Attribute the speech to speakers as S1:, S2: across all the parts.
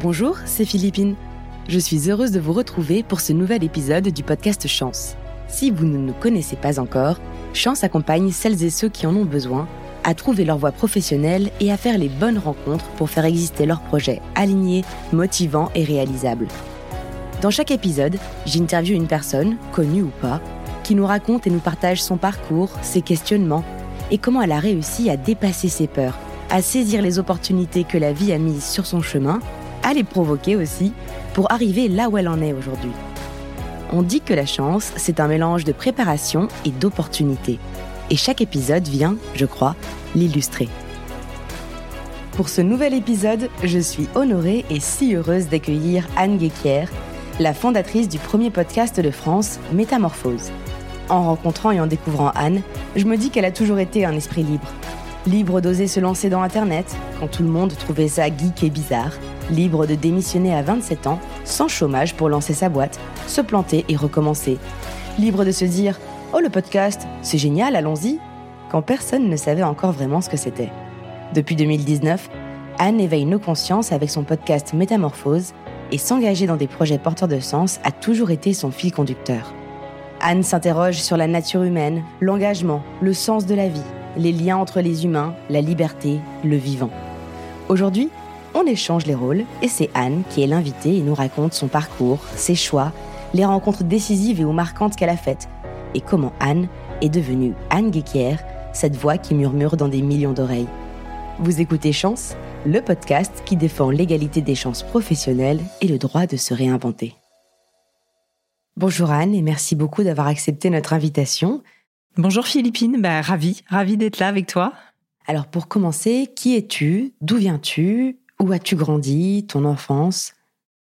S1: Bonjour, c'est Philippine. Je suis heureuse de vous retrouver pour ce nouvel épisode du podcast Chance. Si vous ne nous connaissez pas encore, Chance accompagne celles et ceux qui en ont besoin à trouver leur voie professionnelle et à faire les bonnes rencontres pour faire exister leurs projets alignés, motivants et réalisables. Dans chaque épisode, j'interviewe une personne, connue ou pas, qui nous raconte et nous partage son parcours, ses questionnements et comment elle a réussi à dépasser ses peurs, à saisir les opportunités que la vie a mises sur son chemin, à les provoquer aussi, pour arriver là où elle en est aujourd'hui. On dit que la chance, c'est un mélange de préparation et d'opportunités. Et chaque épisode vient, je crois, l'illustrer. Pour ce nouvel épisode, je suis honorée et si heureuse d'accueillir Anne Guéquier, la fondatrice du premier podcast de France, Métamorphose. En rencontrant et en découvrant Anne, je me dis qu'elle a toujours été un esprit libre. Libre d'oser se lancer dans Internet, quand tout le monde trouvait ça geek et bizarre. Libre de démissionner à 27 ans, sans chômage pour lancer sa boîte, se planter et recommencer. Libre de se dire Oh, le podcast, c'est génial, allons-y quand personne ne savait encore vraiment ce que c'était. Depuis 2019, Anne éveille nos consciences avec son podcast Métamorphose et s'engager dans des projets porteurs de sens a toujours été son fil conducteur. Anne s'interroge sur la nature humaine, l'engagement, le sens de la vie, les liens entre les humains, la liberté, le vivant. Aujourd'hui, on échange les rôles et c'est Anne qui est l'invitée et nous raconte son parcours, ses choix, les rencontres décisives et ou marquantes qu'elle a faites et comment Anne est devenue Anne Guéquière, cette voix qui murmure dans des millions d'oreilles. Vous écoutez Chance, le podcast qui défend l'égalité des chances professionnelles et le droit de se réinventer. Bonjour Anne et merci beaucoup d'avoir accepté notre invitation.
S2: Bonjour Philippine, bah, ravi, ravi d'être là avec toi.
S1: Alors pour commencer, qui es-tu? D'où viens-tu? Où as-tu grandi? Ton enfance?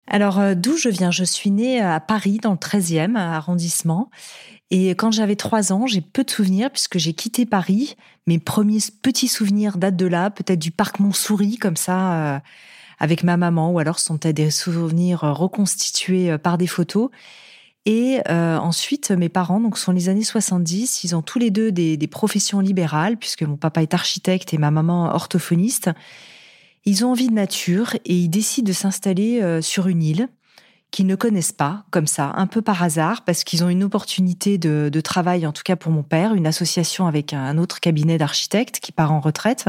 S2: Alors, euh, d'où je viens? Je suis née à Paris, dans le 13e arrondissement. Et quand j'avais trois ans, j'ai peu de souvenirs puisque j'ai quitté Paris. Mes premiers petits souvenirs datent de là, peut-être du parc Montsouris, comme ça, euh, avec ma maman, ou alors sont peut-être des souvenirs reconstitués par des photos. Et euh, ensuite, mes parents, donc sont les années 70, ils ont tous les deux des, professions libérales, puisque mon papa est architecte et ma maman orthophoniste. Ils ont envie de nature et ils décident de s'installer euh, sur une île qu'ils ne connaissent pas, comme ça, un peu par hasard, parce qu'ils ont une opportunité de, de, travail, en tout cas pour mon père, une association avec un autre cabinet d'architectes qui part en retraite.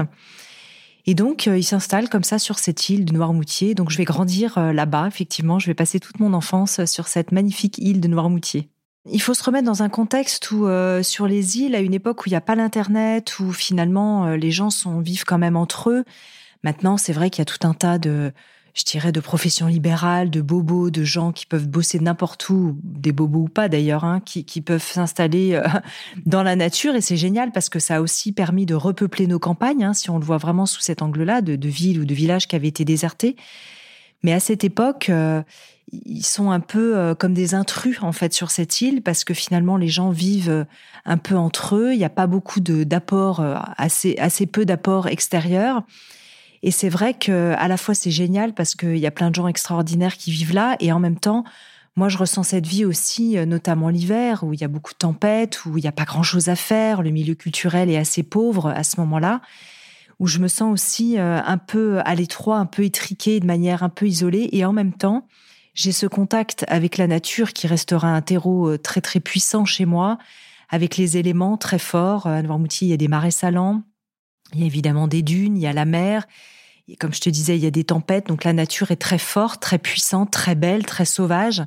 S2: Et donc, euh, il s'installe comme ça sur cette île de Noirmoutier. Donc, je vais grandir euh, là-bas, effectivement. Je vais passer toute mon enfance sur cette magnifique île de Noirmoutier. Il faut se remettre dans un contexte où, euh, sur les îles, à une époque où il n'y a pas l'Internet, où finalement les gens sont, vivent quand même entre eux. Maintenant, c'est vrai qu'il y a tout un tas de, je dirais, de professions libérales, de bobos, de gens qui peuvent bosser n'importe où, des bobos ou pas d'ailleurs, hein, qui, peuvent s'installer euh, dans la nature. Et c'est génial parce que ça a aussi permis de repeupler nos campagnes, hein, si on le voit vraiment sous cet angle-là, de, villes ou de villages qui avaient été désertés. Mais à cette époque, euh, ils sont un peu euh, comme des intrus en fait sur cette île parce que finalement les gens vivent un peu entre eux. Il n'y a pas beaucoup d'apports, assez peu d'apports extérieurs. Et c'est vrai que à la fois c'est génial parce qu'il y a plein de gens extraordinaires qui vivent là, et en même temps, moi je ressens cette vie aussi, euh, notamment l'hiver, où il y a beaucoup de tempêtes, où il n'y a pas grand-chose à faire, le milieu culturel est assez pauvre à ce moment-là, où je me sens aussi euh, un peu à l'étroit, un peu étriquée, de manière un peu isolée, et en même temps, j'ai ce contact avec la nature qui restera un terreau euh, très très puissant chez moi, avec les éléments très forts. À Noirmoutier, il y a des marais salants, il y a évidemment des dunes, il y a la mer, comme je te disais, il y a des tempêtes, donc la nature est très forte, très puissante, très belle, très sauvage,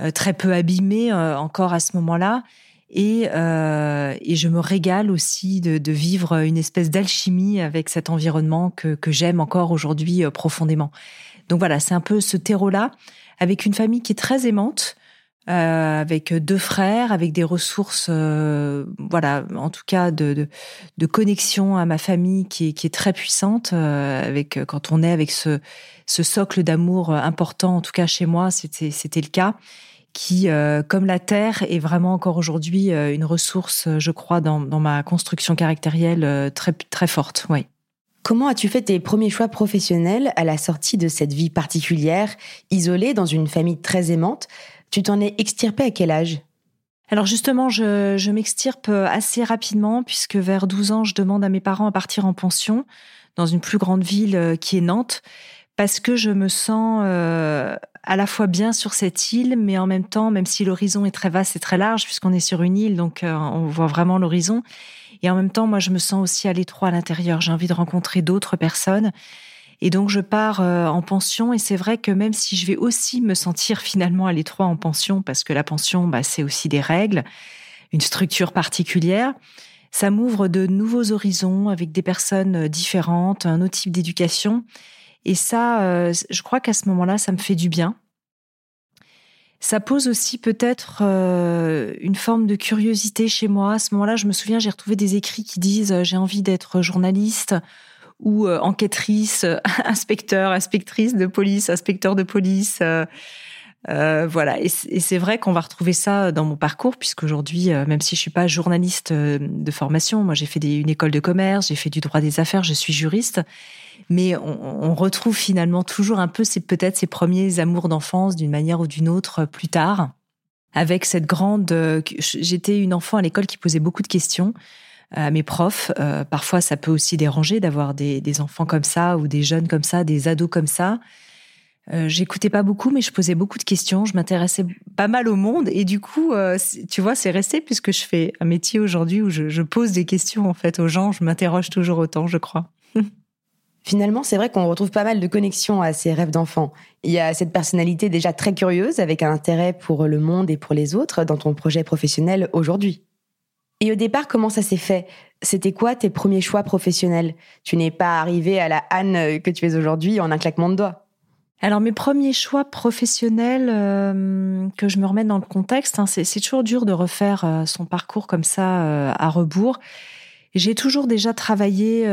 S2: euh, très peu abîmée euh, encore à ce moment-là. Et, euh, et, je me régale aussi de, de vivre une espèce d'alchimie avec cet environnement que, que j'aime encore aujourd'hui euh, profondément. Donc voilà, c'est un peu ce terreau-là, avec une famille qui est très aimante, euh, avec deux frères, avec des ressources, euh, voilà, en tout cas de, de, connexion à ma famille qui est, qui est très puissante. Euh, avec quand on est avec ce, ce socle d'amour important, en tout cas chez moi, c'était c'était le cas. Qui, comme la terre, est vraiment encore aujourd'hui une ressource, je crois, dans, dans ma construction caractérielle très très forte. Oui.
S1: Comment as-tu fait tes premiers choix professionnels à la sortie de cette vie particulière, isolée dans une famille très aimante tu t'en es extirpé à quel âge?
S2: Alors justement, je, m'extirpe assez rapidement puisque vers 12 ans, je demande à mes parents à partir en pension dans une plus grande ville euh, qui est Nantes parce que je me sens à la fois bien sur cette île, mais en même temps, même si l'horizon est très vaste et très large, puisqu'on est sur une île, donc on voit vraiment l'horizon. Et en même temps, moi, je me sens aussi à l'étroit à l'intérieur. J'ai envie de rencontrer d'autres personnes. Et donc, je pars en pension. Et c'est vrai que même si je vais aussi me sentir finalement à l'étroit en pension, parce que la pension, bah, c'est aussi des règles, une structure particulière, ça m'ouvre de nouveaux horizons avec des personnes différentes, un autre type d'éducation. Et ça, je crois qu'à ce moment-là, ça me fait du bien. Ça pose aussi peut-être une forme de curiosité chez moi. À ce moment-là, je me souviens, j'ai retrouvé des écrits qui disent j'ai envie d'être journaliste ou enquêtrice, inspecteur, inspectrice de police, inspecteur de police. Euh, voilà, et c'est vrai qu'on va retrouver ça dans mon parcours, puisqu'aujourd'hui, euh, même si je suis pas journaliste euh, de formation, moi j'ai fait une école de commerce, j'ai fait du droit des affaires, je suis juriste, mais on, retrouve finalement toujours un peu, peut-être ces premiers amours d'enfance d'une manière ou d'une autre plus tard, avec cette grande. J'étais une enfant à l'école qui posait beaucoup de questions à mes profs. parfois, ça peut aussi déranger d'avoir des, enfants comme ça ou des jeunes comme ça, des ados comme ça. Euh, j'écoutais pas beaucoup, mais je posais beaucoup de questions. Je m'intéressais pas mal au monde et du coup, euh, tu vois, c'est resté puisque je fais un métier aujourd'hui où je, pose des questions en fait aux gens. Je m'interroge toujours autant, je crois.
S1: Finalement, c'est vrai qu'on retrouve pas mal de connexions à ces rêves d'enfant. Il y a cette personnalité déjà très curieuse avec un intérêt pour le monde et pour les autres dans ton projet professionnel aujourd'hui. Et au départ, comment ça s'est fait? C'était quoi tes premiers choix professionnels? Tu n'es pas arrivé à la Anne que tu es aujourd'hui en un claquement de doigts.
S2: Alors mes premiers choix professionnels, euh, que je me remette dans le contexte, hein, c'est toujours dur de refaire euh, son parcours comme ça euh, à rebours. J'ai toujours déjà travaillé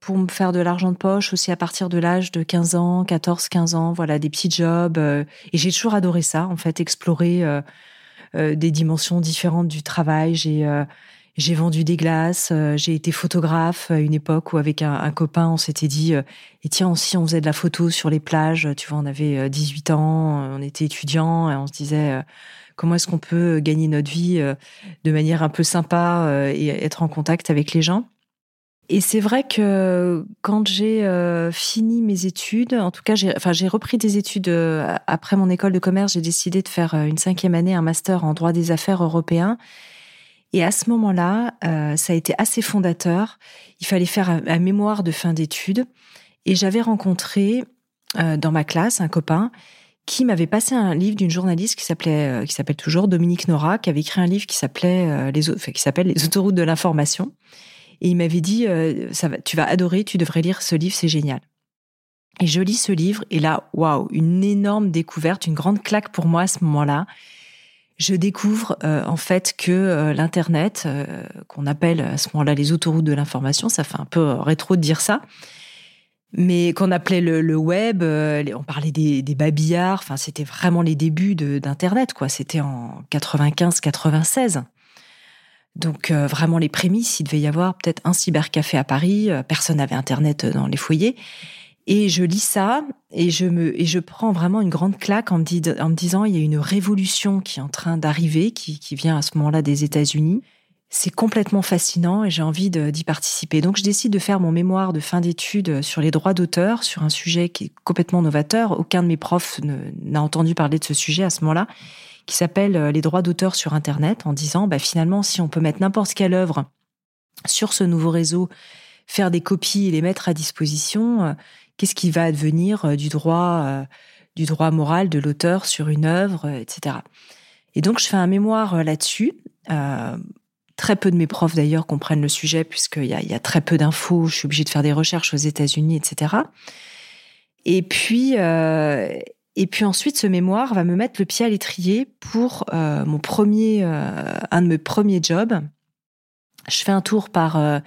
S2: pour me faire de l'argent de poche aussi à partir de l'âge de 15 ans, 14, 15 ans, voilà des petits jobs. et j'ai toujours adoré ça, en fait, explorer des dimensions différentes du travail. J'ai j'ai vendu des glaces, euh, j'ai été photographe à une époque où avec un, copain on s'était dit euh, et tiens aussi on faisait de la photo sur les plages, tu vois on avait 18 euh, ans, on était étudiants et on se disait comment est-ce qu'on peut gagner notre vie de manière un peu sympa et être en contact avec les gens. Et c'est vrai que quand j'ai fini mes études, en tout cas, j'ai, repris des études après mon école de commerce. J'ai décidé de faire une cinquième année, un master en droit des affaires européen. Et à ce moment-là, euh, ça a été assez fondateur. Il fallait faire un, mémoire de fin d'études. Et j'avais rencontré euh, dans ma classe un copain qui m'avait passé un livre d'une journaliste qui s'appelait, euh, qui s'appelle toujours Dominique Nora, qui avait écrit un livre qui s'appelait les, qui s'appelle Les autoroutes de l'information. Et il m'avait dit, ça va, tu vas adorer, tu devrais lire ce livre, c'est génial. Et je lis ce livre et là, waouh, une énorme découverte, une grande claque pour moi à ce moment-là je découvre euh, en fait que euh, l'internet, euh, qu'on appelle à ce moment-là les autoroutes de l'information, ça fait un peu rétro de dire ça, mais qu'on appelait le, web, on parlait des, des babillards, enfin c'était vraiment les débuts d'internet quoi. C'était en 95-96. Donc vraiment les prémices, il devait y avoir peut-être un cybercafé à Paris, personne n'avait internet dans les foyers. Et je lis ça et je me et je prends vraiment une grande claque en me, en me disant il y a une révolution qui est en train d'arriver, qui, qui vient à ce moment-là des États-Unis. C'est complètement fascinant et j'ai envie d'y participer. Donc je décide de faire mon mémoire de fin d'études sur les droits d'auteur, sur un sujet qui est complètement novateur. Aucun de mes profs n'a entendu parler de ce sujet à ce moment-là, qui s'appelle euh, les droits d'auteur sur Internet, en disant bah, finalement si on peut mettre n'importe quelle œuvre sur ce nouveau réseau, faire des copies et les mettre à disposition, euh, qu'est-ce qui va advenir euh, du droit, du droit moral de l'auteur sur une œuvre, etc. Et donc, je fais un mémoire là-dessus. très peu de mes profs d'ailleurs comprennent le sujet puisqu'il y a, y a très peu d'infos. Je suis obligée de faire des recherches aux États-Unis, etc. Et puis, et puis ensuite, ce mémoire va me mettre le pied à l'étrier pour mon premier, un de mes premiers jobs. Je fais un tour par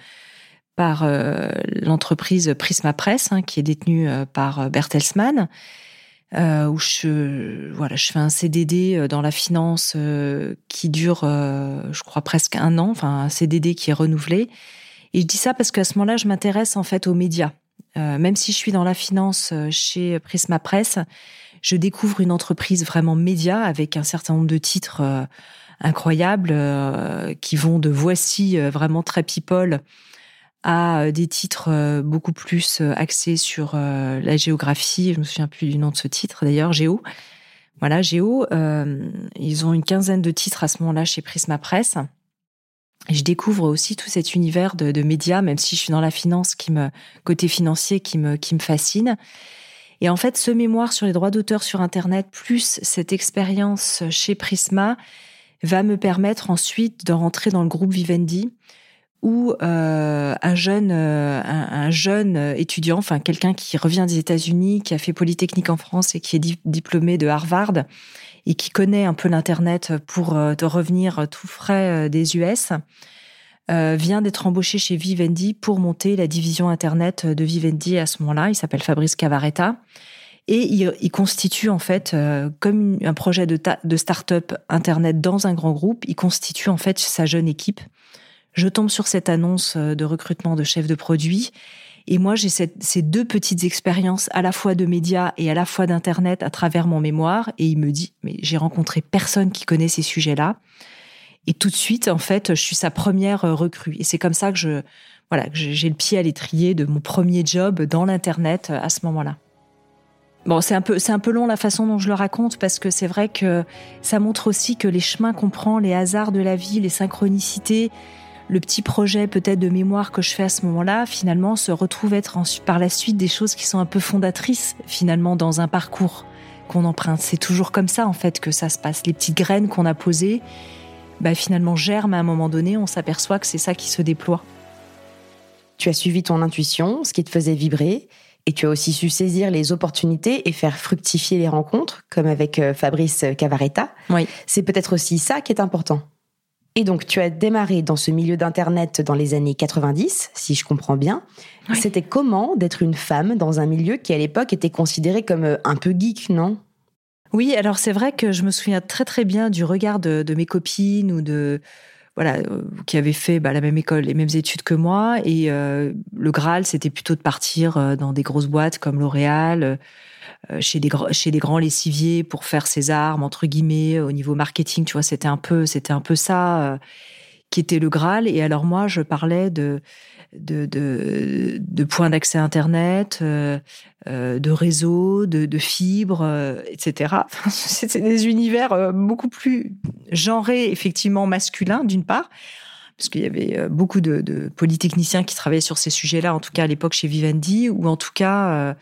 S2: par euh, l'entreprise Prisma Press, hein, qui est détenue euh, par euh, Bertelsmann, où je voilà, je fais un CDD dans la finance qui dure, je crois presque un an, enfin un CDD qui est renouvelé. Et je dis ça parce qu'à ce moment-là, je m'intéresse en fait aux médias. même si je suis dans la finance chez Prisma Press, je découvre une entreprise vraiment média avec un certain nombre de titres incroyables qui vont de Voici vraiment très people à des titres beaucoup plus axés sur la géographie. Je me souviens plus du nom de ce titre d'ailleurs, Géo. Voilà, Géo. ils ont une quinzaine de titres à ce moment-là chez Prisma Presse je découvre aussi tout cet univers de, médias, même si je suis dans la finance, côté financier, qui me qui me fascine. Et en fait, ce mémoire sur les droits d'auteur sur Internet, plus cette expérience chez Prisma, va me permettre ensuite de rentrer dans le groupe Vivendi, où euh, un jeune euh, un, jeune étudiant, enfin quelqu'un qui revient des États-Unis, qui a fait Polytechnique en France et qui est diplômé de Harvard, et qui connaît un peu l'Internet pour euh, te revenir tout frais des US, euh, vient d'être embauché chez Vivendi pour monter la division Internet de Vivendi à ce moment-là. Il s'appelle Fabrice Cavaretta. Et il, constitue en fait, comme un projet de, de start-up Internet dans un grand groupe, il constitue en fait sa jeune équipe. Je tombe sur cette annonce de recrutement de chef de produit et moi, j'ai ces deux petites expériences à la fois de médias et à la fois d'internet à travers mon mémoire. Et il me dit, mais j'ai rencontré personne qui connaît ces sujets-là. Et tout de suite, en fait, je suis sa première euh, recrue. Et c'est comme ça que je, voilà, j'ai le pied à l'étrier de mon premier job dans l'internet euh, à ce moment-là. Bon, c'est un peu, c'est un peu long la façon dont je le raconte parce que c'est vrai que ça montre aussi que les chemins qu'on prend, les hasards de la vie, les synchronicités, le petit projet peut-être de mémoire que je fais à ce moment-là, finalement, se retrouve être par la suite des choses qui sont un peu fondatrices, finalement, dans un parcours qu'on emprunte. C'est toujours comme ça, en fait, que ça se passe. Les petites graines qu'on a posées, bah, finalement, germent à un moment donné, on s'aperçoit que c'est ça qui se déploie.
S1: Tu as suivi ton intuition, ce qui te faisait vibrer, et tu as aussi su saisir les opportunités et faire fructifier les rencontres, comme avec euh, Fabrice Cavaretta.
S2: Oui.
S1: C'est peut-être aussi ça qui est important. Et donc, tu as démarré dans ce milieu d'Internet dans les années 90, si je comprends bien. C'était comment d'être une femme dans un milieu qui, à l'époque, était considéré comme euh, un peu geek, non?
S2: Oui, alors c'est vrai que je me souviens très très bien du regard de, mes copines ou de voilà euh, qui avaient fait bah, la même école, les mêmes études que moi. Et euh, le Graal, c'était plutôt de partir dans des grosses boîtes comme L'Oréal euh, chez des chez des grands lessiviers pour faire ses armes entre guillemets au niveau marketing tu vois c'était un peu c'était un peu ça euh, qui était le Graal et alors moi je parlais de de, points d'accès Internet, euh, de réseaux, de, fibres, etc. C'était des univers beaucoup plus genrés, effectivement masculins, d'une part, parce qu'il y avait beaucoup de, polytechniciens qui travaillaient sur ces sujets-là, en tout cas à l'époque chez Vivendi, ou en tout cas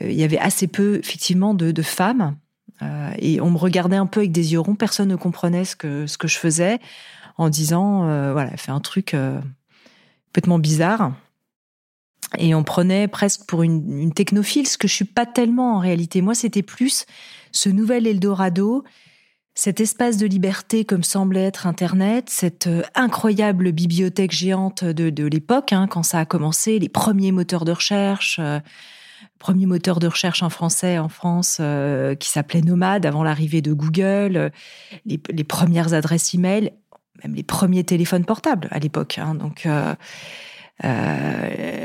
S2: euh, il y avait assez peu, effectivement, de, femmes. Euh, et on me regardait un peu avec des yeux ronds. Personne ne comprenait ce que, ce que je faisais en disant, euh, voilà, fait un truc complètement bizarre. Et on prenait presque pour une, technophile, ce que je suis pas tellement en réalité. Moi, c'était plus ce nouvel Eldorado, cet espace de liberté comme semblait être Internet, cette incroyable bibliothèque géante de, l'époque, hein, quand ça a commencé, les premiers moteurs de recherche premier moteur de recherche en français en France euh, qui s'appelait Nomade avant l'arrivée de Google, euh, les, premières adresses e-mail, même les premiers téléphones portables à l'époque. Hein, donc euh,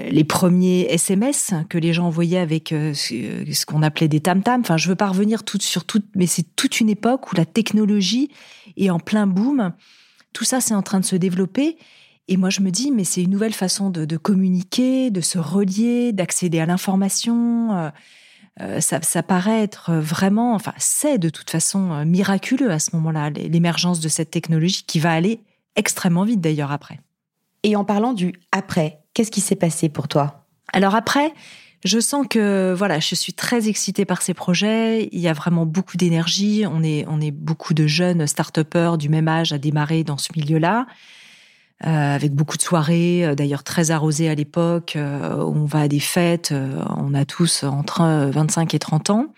S2: les premiers SMS que les gens envoyaient avec ce qu'on appelait des tam-tams. Enfin, je veux pas revenir tout sur tout, mais c'est toute une époque où la technologie est en plein boom. Tout ça, c'est en train de se développer. Et moi, je me dis, mais c'est une nouvelle façon de, communiquer, de se relier, d'accéder à l'information. Euh, euh, ça, ça, paraît être vraiment, enfin, c'est de toute façon euh, miraculeux à ce moment-là, l'émergence de cette technologie qui va aller extrêmement vite d'ailleurs après.
S1: Et en parlant du après, qu'est-ce qui s'est passé pour toi?
S2: Alors après, je sens que voilà, je suis très excitée par ces projets. Il y a vraiment beaucoup d'énergie. On est, on est beaucoup de jeunes start-upers du même âge à démarrer dans ce milieu-là. Euh, avec beaucoup de soirées, euh, d'ailleurs très arrosées à l'époque. Euh, on va à des fêtes, on a tous entre 25 et 30 ans.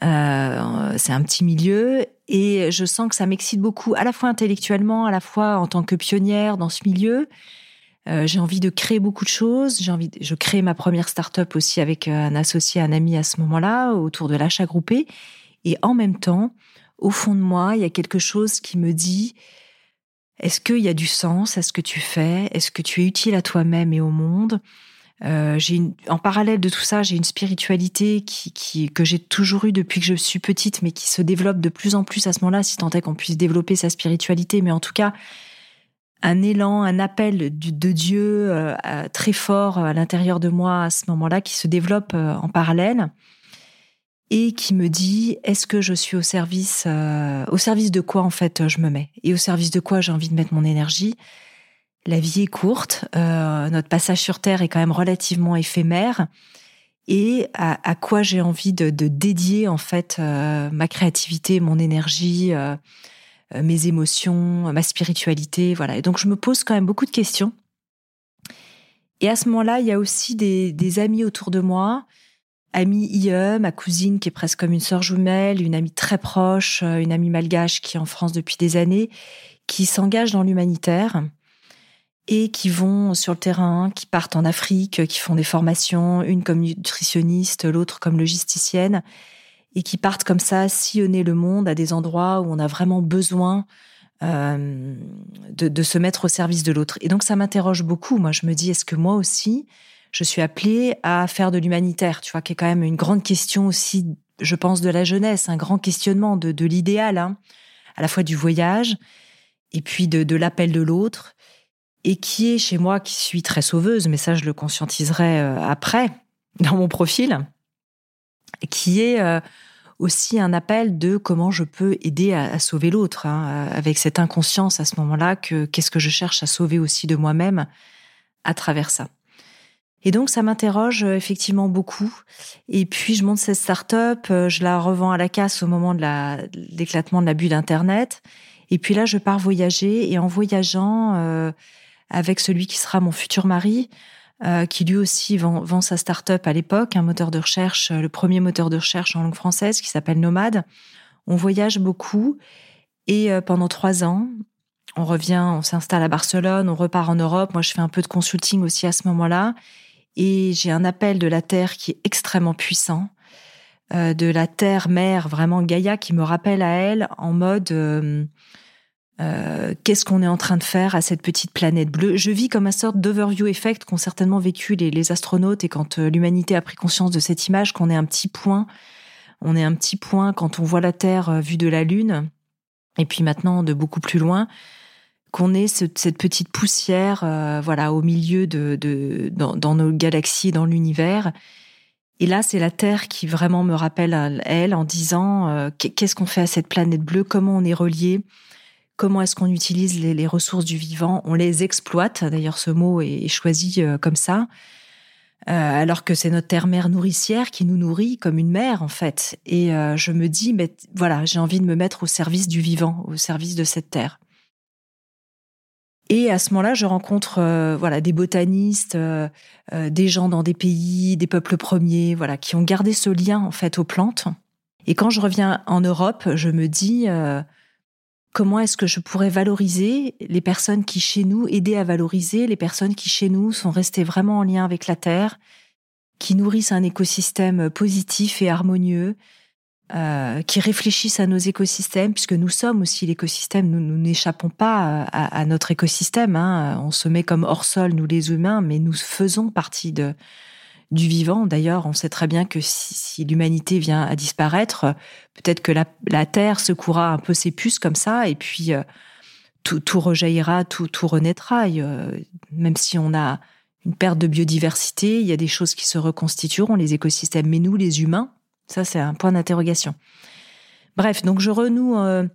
S2: c'est un petit milieu et je sens que ça m'excite beaucoup, à la fois intellectuellement, à la fois en tant que pionnière dans ce milieu. j'ai envie de créer beaucoup de choses. J'ai envie, de, je crée ma première start-up aussi avec un associé, un ami à ce moment-là, autour de l'achat groupé. Et en même temps, au fond de moi, il y a quelque chose qui me dit est-ce qu'il y a du sens à ce que tu fais? Est-ce que tu es utile à toi-même et au monde? Euh, en parallèle de tout ça, j'ai une spiritualité qui, que j'ai toujours eue depuis que je suis petite, mais qui se développe de plus en plus à ce moment-là, si tant est qu'on puisse développer sa spiritualité. Mais en tout cas, un élan, un appel de Dieu très fort à l'intérieur de moi à ce moment-là qui se développe en parallèle et qui me dit est-ce que je suis au service au service de quoi en fait je me mets? Et au service de quoi j'ai envie de mettre mon énergie? La vie est courte, euh, notre passage sur Terre est quand même relativement éphémère. Et à, quoi j'ai envie de, dédier en fait euh, ma créativité, mon énergie, euh, mes émotions, ma spiritualité, voilà. Et donc je me pose quand même beaucoup de questions. Et à ce moment-là, il y a aussi des, des amis autour de moi, amie IE, ma cousine qui est presque comme une sœur jumelle, une amie très proche, une amie malgache qui est en France depuis des années, qui s'engage dans l'humanitaire et qui vont sur le terrain, qui partent en Afrique, qui font des formations, une comme nutritionniste, l'autre comme logisticienne, et qui partent comme ça sillonner le monde à des endroits où on a vraiment besoin euh, de, se mettre au service de l'autre. Et donc ça m'interroge beaucoup. Moi, je me dis, est-ce que moi aussi, je suis appelée à faire de l'humanitaire, tu vois, qui est quand même une grande question aussi, je pense, de la jeunesse, un grand questionnement de, l'idéal, hein, à la fois du voyage et puis de, l'appel de l'autre et qui est chez moi, qui suis très sauveuse, mais ça je le conscientiserai euh, après dans mon profil, qui est euh, aussi un appel de comment je peux aider à, sauver l'autre, hein, avec cette inconscience à ce moment-là que qu'est-ce que je cherche à sauver aussi de moi-même à travers ça. Et donc ça m'interroge euh, effectivement beaucoup. Et puis je monte cette start-up, je la revends à la casse au moment de l'éclatement de la bulle d'Internet. Et puis là, je pars voyager et en voyageant, avec celui qui sera mon futur mari, euh, qui lui aussi vend, sa start-up à l'époque, un moteur de recherche, euh, le premier moteur de recherche en langue française qui s'appelle Nomade. On voyage beaucoup et euh, pendant trois ans, on revient, on s'installe à Barcelone, on repart en Europe. Moi, je fais un peu de consulting aussi à ce moment-là et j'ai un appel de la Terre qui est extrêmement puissant, de la Terre-Mère, vraiment Gaïa, qui me rappelle à elle en mode euh, qu'est-ce qu'on est en train de faire à cette petite planète bleue? Je vis comme un sorte d'overview effect qu'ont certainement vécu les, les, astronautes et quand euh, l'humanité a pris conscience de cette image, qu'on est un petit point, on est un petit point quand on voit la Terre euh, vue de la Lune, et puis maintenant de beaucoup plus loin, qu'on est cette petite poussière, voilà, au milieu de, de dans, nos galaxies, dans l'univers. Et là, c'est la Terre qui vraiment me rappelle elle en disant qu'est-ce qu'on fait à cette planète bleue, comment on est relié? Comment est-ce qu'on utilise les, ressources du vivant, on les exploite, d'ailleurs ce mot est, choisi euh, comme ça, euh, alors que c'est notre terre-mère nourricière qui nous nourrit comme une mère en fait. Et euh, je me dis, mais voilà, j'ai envie de me mettre au service du vivant, au service de cette terre. Et à ce moment-là, je rencontre voilà des botanistes, des gens dans des pays, des peuples premiers, voilà, qui ont gardé ce lien en fait aux plantes. Et quand je reviens en Europe, je me dis comment est-ce que je pourrais valoriser les personnes qui chez nous, aider à valoriser les personnes qui chez nous sont restées vraiment en lien avec la Terre, qui nourrissent un écosystème positif et harmonieux, euh, qui réfléchissent à nos écosystèmes, puisque nous sommes aussi l'écosystème, nous n'échappons pas à, notre écosystème, hein. on se met comme hors sol, nous les humains, mais nous faisons partie de, du vivant. D'ailleurs, on sait très bien que si, l'humanité vient à disparaître, peut-être que la, Terre secouera un peu ses puces comme ça, et puis euh, tout, tout, rejaillira, tout, tout renaîtra. Euh, même si on a une perte de biodiversité, il y a des choses qui se reconstitueront, les écosystèmes. Mais nous, les humains, ça, c'est un point d'interrogation. Bref, donc je renoue. Euh,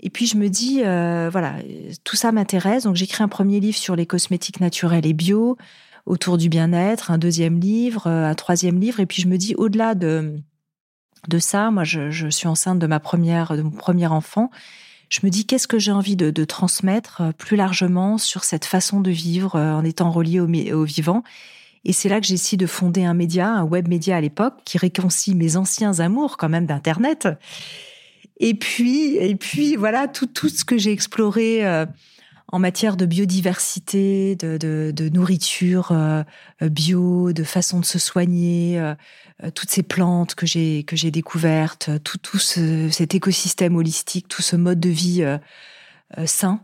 S2: et puis je me dis, voilà, tout ça m'intéresse. Donc j'écris un premier livre sur les cosmétiques naturels et bio autour du bien-être, un deuxième livre, euh, un troisième livre, et puis je me dis au-delà de de ça, moi je, suis enceinte de ma première de mon premier enfant, je me dis qu'est-ce que j'ai envie de, transmettre euh, plus largement sur cette façon de vivre euh, en étant relié au, au vivant? Et c'est là que j'essaie de fonder un média, un web média à l'époque, qui réconcilie mes anciens amours quand même d'Internet. Et puis, et puis voilà tout tout ce que j'ai exploré en matière de biodiversité, de, nourriture euh, bio, de façon de se soigner, euh, euh, toutes ces plantes que j'ai que j'ai découvertes, tout tout cet écosystème holistique, tout ce mode de vie sain.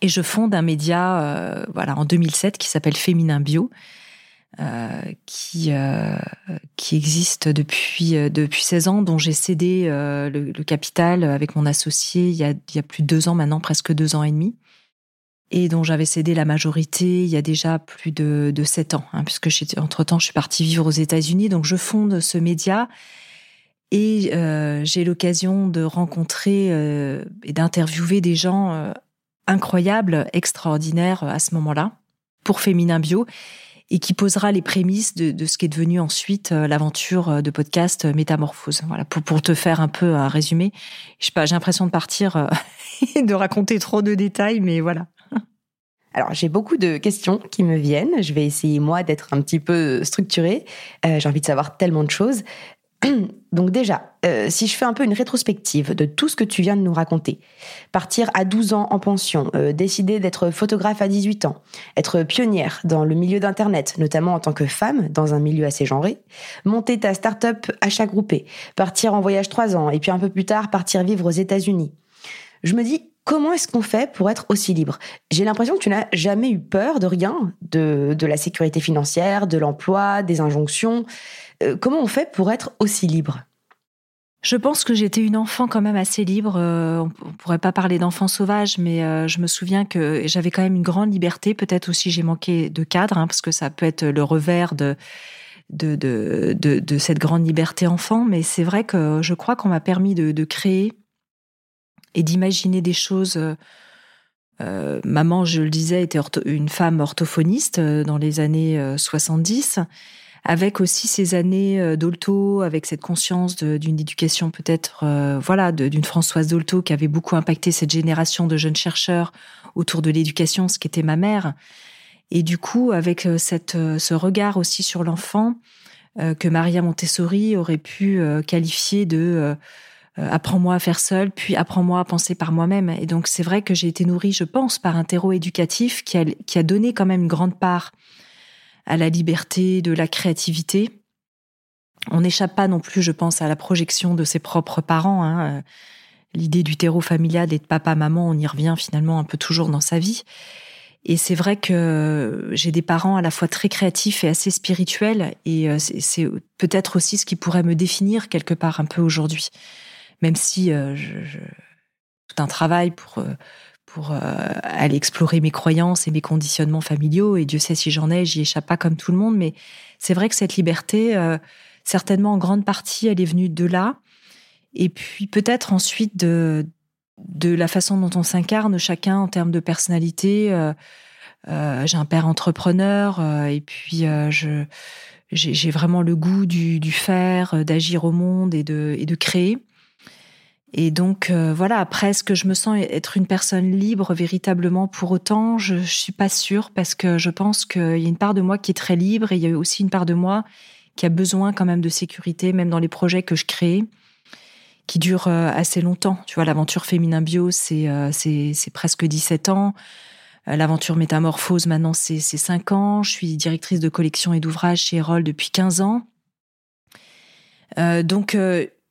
S2: Et je fonde un média, voilà, en 2007 qui s'appelle Féminin Bio. Qui qui existe depuis depuis 16 ans, dont j'ai cédé le, capital avec mon associé il y a il y a plus de deux ans maintenant, presque deux ans et demi. et dont j'avais cédé la majorité il y a déjà plus de, de sept ans, hein, puisque entre-temps je suis partie vivre aux États-Unis. Donc je fonde ce média et euh, j'ai l'occasion de rencontrer euh, et d'interviewer des gens euh, incroyables, extraordinaires à ce moment-là pour Féminin Bio et qui posera les prémices de, ce qui est devenu ensuite l'aventure de podcast Métamorphose. Voilà, pour, te faire un peu un résumé. Je sais pas, j'ai l'impression de partir et de raconter trop de détails, mais voilà.
S1: Alors, j'ai beaucoup de questions qui me viennent. Je vais essayer, moi, d'être un petit peu structurée. Euh, j'ai envie de savoir tellement de choses. Donc déjà, euh, si je fais un peu une rétrospective de tout ce que tu viens de nous raconter, partir à 12 ans en pension, euh, décider d'être photographe à 18 ans, être pionnière dans le milieu d'Internet, notamment en tant que femme dans un milieu assez genré, monter ta start-up achat groupé, partir en voyage 3 ans et puis un peu plus tard partir vivre aux États-Unis. Je me dis, Comment est-ce qu'on fait pour être aussi libre? J'ai l'impression que tu n'as jamais eu peur de rien, de, de la sécurité financière, de l'emploi, des injonctions. Euh, comment on fait pour être aussi libre?
S2: Je pense que j'étais une enfant quand même assez libre. Euh, on pourrait pas parler d'enfant sauvage, mais euh, je me souviens que j'avais quand même une grande liberté. Peut-être aussi j'ai manqué de cadre, hein, parce que ça peut être le revers de de, de, de, cette grande liberté enfant. Mais c'est vrai que je crois qu'on m'a permis de, créer et d'imaginer des choses. Maman, je le disais, était une femme orthophoniste dans les années 70, avec aussi ces années d'Olto, avec cette conscience d'une éducation peut-être, voilà, d'une Françoise d'Olto qui avait beaucoup impacté cette génération de jeunes chercheurs autour de l'éducation, ce qui était ma mère. Et du coup, avec cette, ce regard aussi sur l'enfant que Maria Montessori aurait pu qualifier de euh, apprends-moi à faire seul, puis apprends-moi à penser par moi-même. Et donc c'est vrai que j'ai été nourrie, je pense, par un terreau éducatif qui a, qui a donné quand même une grande part à la liberté, de la créativité. On n'échappe pas non plus, je pense, à la projection de ses propres parents. Hein. L'idée du terreau familial et de papa-maman, on y revient finalement un peu toujours dans sa vie. Et c'est vrai que j'ai des parents à la fois très créatifs et assez spirituels, et euh, c'est peut-être aussi ce qui pourrait me définir quelque part un peu aujourd'hui même si euh, je, tout un travail pour euh, pour euh, aller explorer mes croyances et mes conditionnements familiaux. Et Dieu sait si j'en ai, j'y échappe pas comme tout le monde. Mais c'est vrai que cette liberté, certainement en grande partie, elle est venue de là. Et puis peut-être ensuite de de la façon dont on s'incarne chacun en termes de personnalité. j'ai un père entrepreneur et puis je j'ai vraiment le goût du, du faire, d'agir au monde et de, et de créer. Et donc euh, voilà, après, est-ce que je me sens être une personne libre véritablement pour autant? Je, je suis pas sûre parce que je pense qu'il y a une part de moi qui est très libre et il y a aussi une part de moi qui a besoin quand même de sécurité, même dans les projets que je crée, qui durent euh, assez longtemps. Tu vois, l'aventure féminin bio, c'est euh, presque 17 ans. L'aventure métamorphose, maintenant, c'est 5 ans. Je suis directrice de collection et d'ouvrage chez Erol depuis 15 ans. Euh, donc,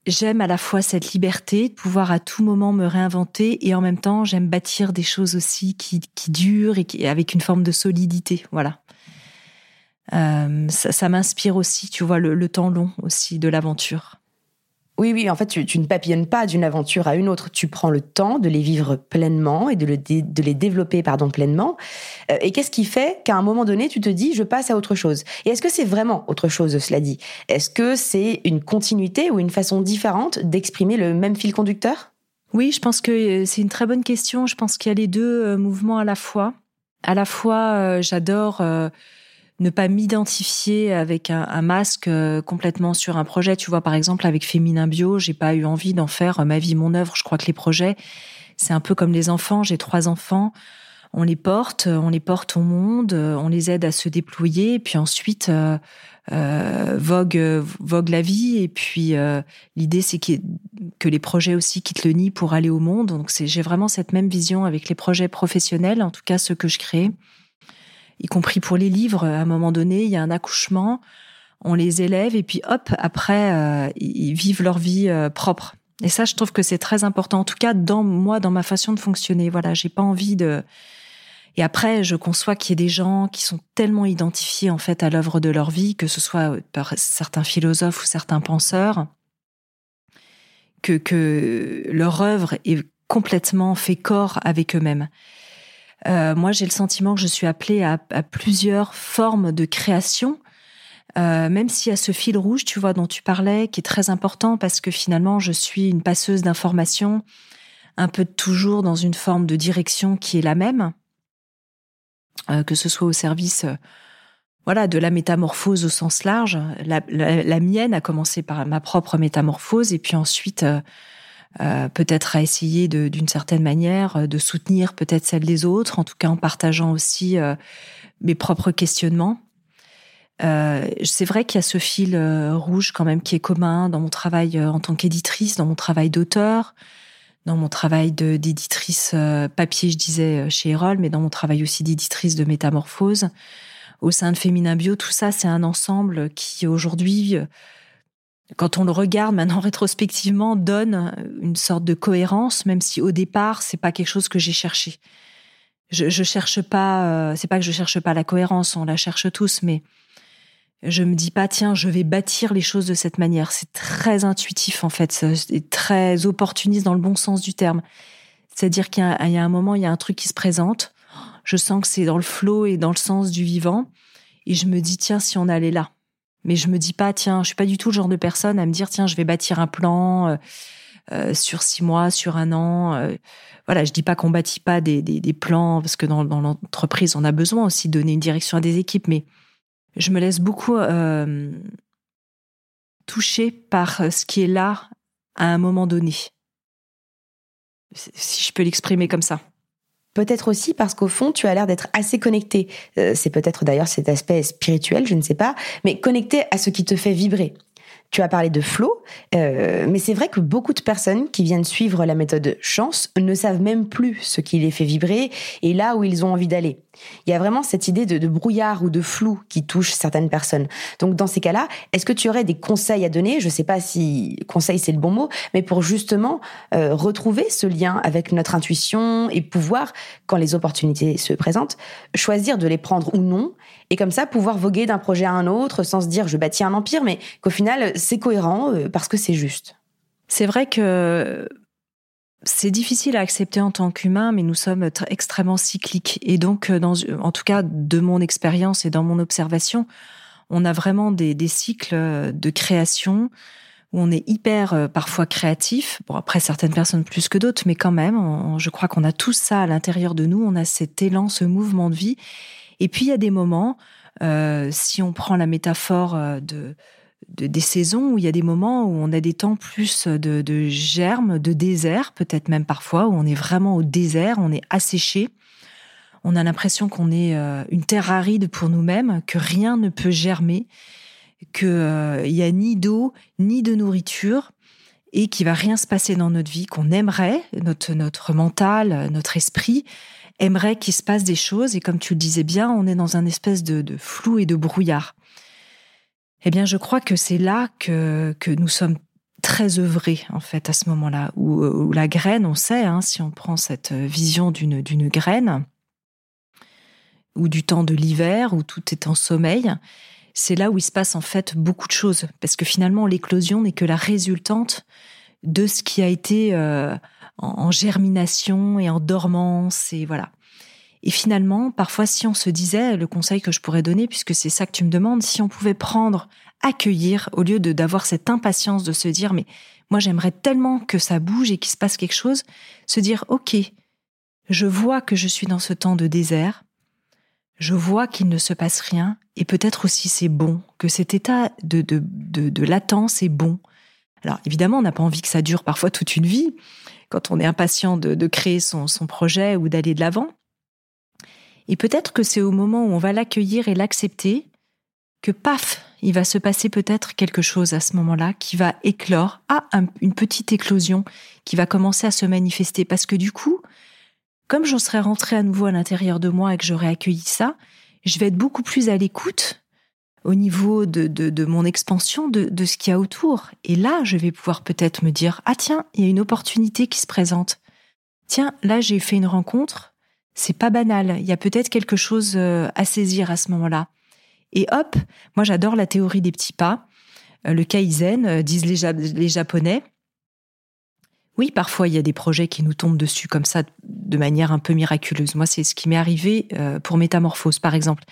S2: j'aime à la fois cette liberté de pouvoir à tout moment me réinventer et en même temps j'aime bâtir des choses aussi qui, durent et avec une forme de solidité. Voilà. Euh, ça, m'inspire aussi, tu vois, le temps long aussi de l'aventure.
S1: Oui, oui, en fait, tu, ne papillonnes pas d'une aventure à une autre. Tu prends le temps de les vivre pleinement et de, les développer pardon, pleinement. Euh, et qu'est-ce qui fait qu'à un moment donné, tu te dis, je passe à autre chose? Et est-ce que c'est vraiment autre chose, cela dit? Est-ce que c'est une continuité ou une façon différente d'exprimer le même fil conducteur?
S2: Oui, je pense que euh, c'est une très bonne question. Je pense qu'il y a les deux euh, mouvements à la fois. À la fois, j'adore ne pas m'identifier avec un, masque euh, complètement sur un projet. Tu vois, par exemple, avec Féminin Bio, j'ai pas eu envie d'en faire euh, ma vie, mon œuvre. Je crois que les projets, c'est un peu comme les enfants. J'ai trois enfants. On les porte, on les porte au monde, on les aide à se déployer, puis ensuite euh, vogue vogue la vie. Et puis l'idée, c'est que les projets aussi quittent le nid pour aller au monde. Donc j'ai vraiment cette même vision avec les projets professionnels, en tout cas ceux que je crée y compris pour les livres. À un moment donné, il y a un accouchement, on les élève et puis hop, après, euh, ils vivent leur vie euh, propre. Et ça, je trouve que c'est très important. En tout cas, dans moi, dans ma façon de fonctionner. Voilà, j'ai pas envie de. Et après, je conçois qu'il y ait des gens qui sont tellement identifiés en fait à l'œuvre de leur vie, que ce soit par certains philosophes ou certains penseurs, que que leur œuvre est complètement fait corps avec eux-mêmes. Euh, moi, j'ai le sentiment que je suis appelée à, plusieurs formes de création, euh, même s'il y a ce fil rouge, tu vois, dont tu parlais, qui est très important parce que finalement, je suis une passeuse d'informations, un peu toujours dans une forme de direction qui est la même, euh, que ce soit au service voilà, de la métamorphose au sens large. La, mienne a commencé par ma propre métamorphose et puis ensuite, euh, euh, peut-être à essayer d'une certaine manière euh, de soutenir peut-être celle des autres, en tout cas en partageant aussi mes propres questionnements. c'est vrai qu'il y a ce fil rouge quand même qui est commun dans mon travail en tant qu'éditrice, dans mon travail d'auteur, dans mon travail d'éditrice papier, je disais chez Erol, mais dans mon travail aussi d'éditrice de métamorphose au sein de Féminin Bio, tout ça, c'est un ensemble qui aujourd'hui, quand on le regarde maintenant rétrospectivement, donne une sorte de cohérence, même si au départ, c'est pas quelque chose que j'ai cherché. Je, je cherche pas, euh, c'est pas que je cherche pas la cohérence, on la cherche tous, mais je me dis pas tiens, je vais bâtir les choses de cette manière. C'est très intuitif en fait, c'est très opportuniste dans le bon sens du terme. C'est-à-dire qu'il y, a un moment, il y a un truc qui se présente je sens que c'est dans le flot et dans le sens du vivant. Et je me dis, tiens, si on allait là. Mais je me dis pas, tiens, je suis pas du tout le genre de personne à me dire, tiens, je vais bâtir un plan euh, euh, sur six mois, sur un an. Euh. voilà, je dis pas qu'on bâtit pas des, des, plans parce que dans, dans l'entreprise, on a besoin aussi de donner une direction à des équipes. Mais je me laisse beaucoup toucher par ce qui est là à un moment donné. Si je peux l'exprimer comme ça.
S1: Peut-être aussi parce qu'au fond, tu as l'air d'être assez connecté. Euh, c'est peut-être d'ailleurs cet aspect spirituel, je ne sais pas, mais connecté à ce qui te fait vibrer. Tu as parlé de flow, euh, mais c'est vrai que beaucoup de personnes qui viennent suivre la méthode chance ne savent même plus ce qui les fait vibrer et là où ils ont envie d'aller. Il y a vraiment cette idée de, brouillard ou de flou qui touche certaines personnes. Donc dans ces cas-là, est-ce que tu aurais des conseils à donner? Je ne sais pas si conseil c'est le bon mot, mais pour justement euh, retrouver ce lien avec notre intuition et pouvoir, quand les opportunités se présentent, choisir de les prendre ou non et comme ça pouvoir voguer d'un projet à un autre sans se dire je bâtis un empire, mais qu'au final c'est cohérent euh, parce que c'est juste.
S2: C'est vrai que c'est difficile à accepter en tant qu'humain, mais nous sommes extrêmement cycliques. Et donc, euh, en tout cas, de mon expérience et dans mon observation, on a vraiment des, cycles de création où on est hyper euh, parfois créatif. Bon, après, certaines personnes plus que d'autres, mais quand même, je crois qu'on a tous ça à l'intérieur de nous. On a cet élan, ce mouvement de vie. Et puis, il y a des moments, euh, si on prend la métaphore euh, de, des saisons, où il y a des moments où on a des temps plus de, de germes, de désert, peut-être même parfois, où on est vraiment au désert, on est asséché. On a l'impression qu'on est euh, une terre aride pour nous-mêmes, que rien ne peut germer, qu'il n'y a ni d'eau, ni de nourriture, et qu'il va rien se passer dans notre vie, qu'on aimerait, notre mental, notre esprit, aimerait qu'il se passe des choses. Et comme tu le disais bien, on est dans un espèce de, flou et de brouillard. Eh bien, je crois que c'est là que, que nous sommes très œuvrés, en fait, à ce moment-là, où, la graine, on sait, hein, si on prend cette vision d'une, d'une graine, ou du temps de l'hiver, où tout est en sommeil, c'est là où il se passe en fait beaucoup de choses, parce que finalement, l'éclosion n'est que la résultante de ce qui a été euh, en, germination et en dormance et voilà. Et finalement, parfois, si on se disait, le conseil que je pourrais donner, puisque c'est ça que tu me demandes, si on pouvait prendre, accueillir, au lieu de d'avoir cette impatience de se dire, mais moi j'aimerais tellement que ça bouge et qu'il se passe quelque chose, se dire, ok, je vois que je suis dans ce temps de désert, je vois qu'il ne se passe rien, et peut-être aussi c'est bon, que cet état de, de, de, de latence est bon. Alors évidemment, on n'a pas envie que ça dure parfois toute une vie, quand on est impatient de, créer son, projet ou d'aller de l'avant. Et peut-être que c'est au moment où on va l'accueillir et l'accepter que paf, il va se passer peut-être quelque chose à ce moment-là qui va éclore, à une petite éclosion qui va commencer à se manifester. Parce que du coup, comme j'en serais rentrée à nouveau à l'intérieur de moi et que j'aurais accueilli ça, je vais être beaucoup plus à l'écoute au niveau de, de, mon expansion de, de ce qu'il y a autour. Et là, je vais pouvoir peut-être me dire, ah tiens, il y a une opportunité qui se présente. Tiens, là, j'ai fait une rencontre, c'est pas banal, il y a peut-être quelque chose euh, à saisir à ce moment-là. Et hop, moi j'adore la théorie des petits pas, euh, le kaizen, euh, disent les, les Japonais, Oui, parfois il y a des projets qui nous tombent dessus comme ça de manière un peu miraculeuse. Moi, c'est ce qui m'est arrivé pour Métamorphose, par exemple.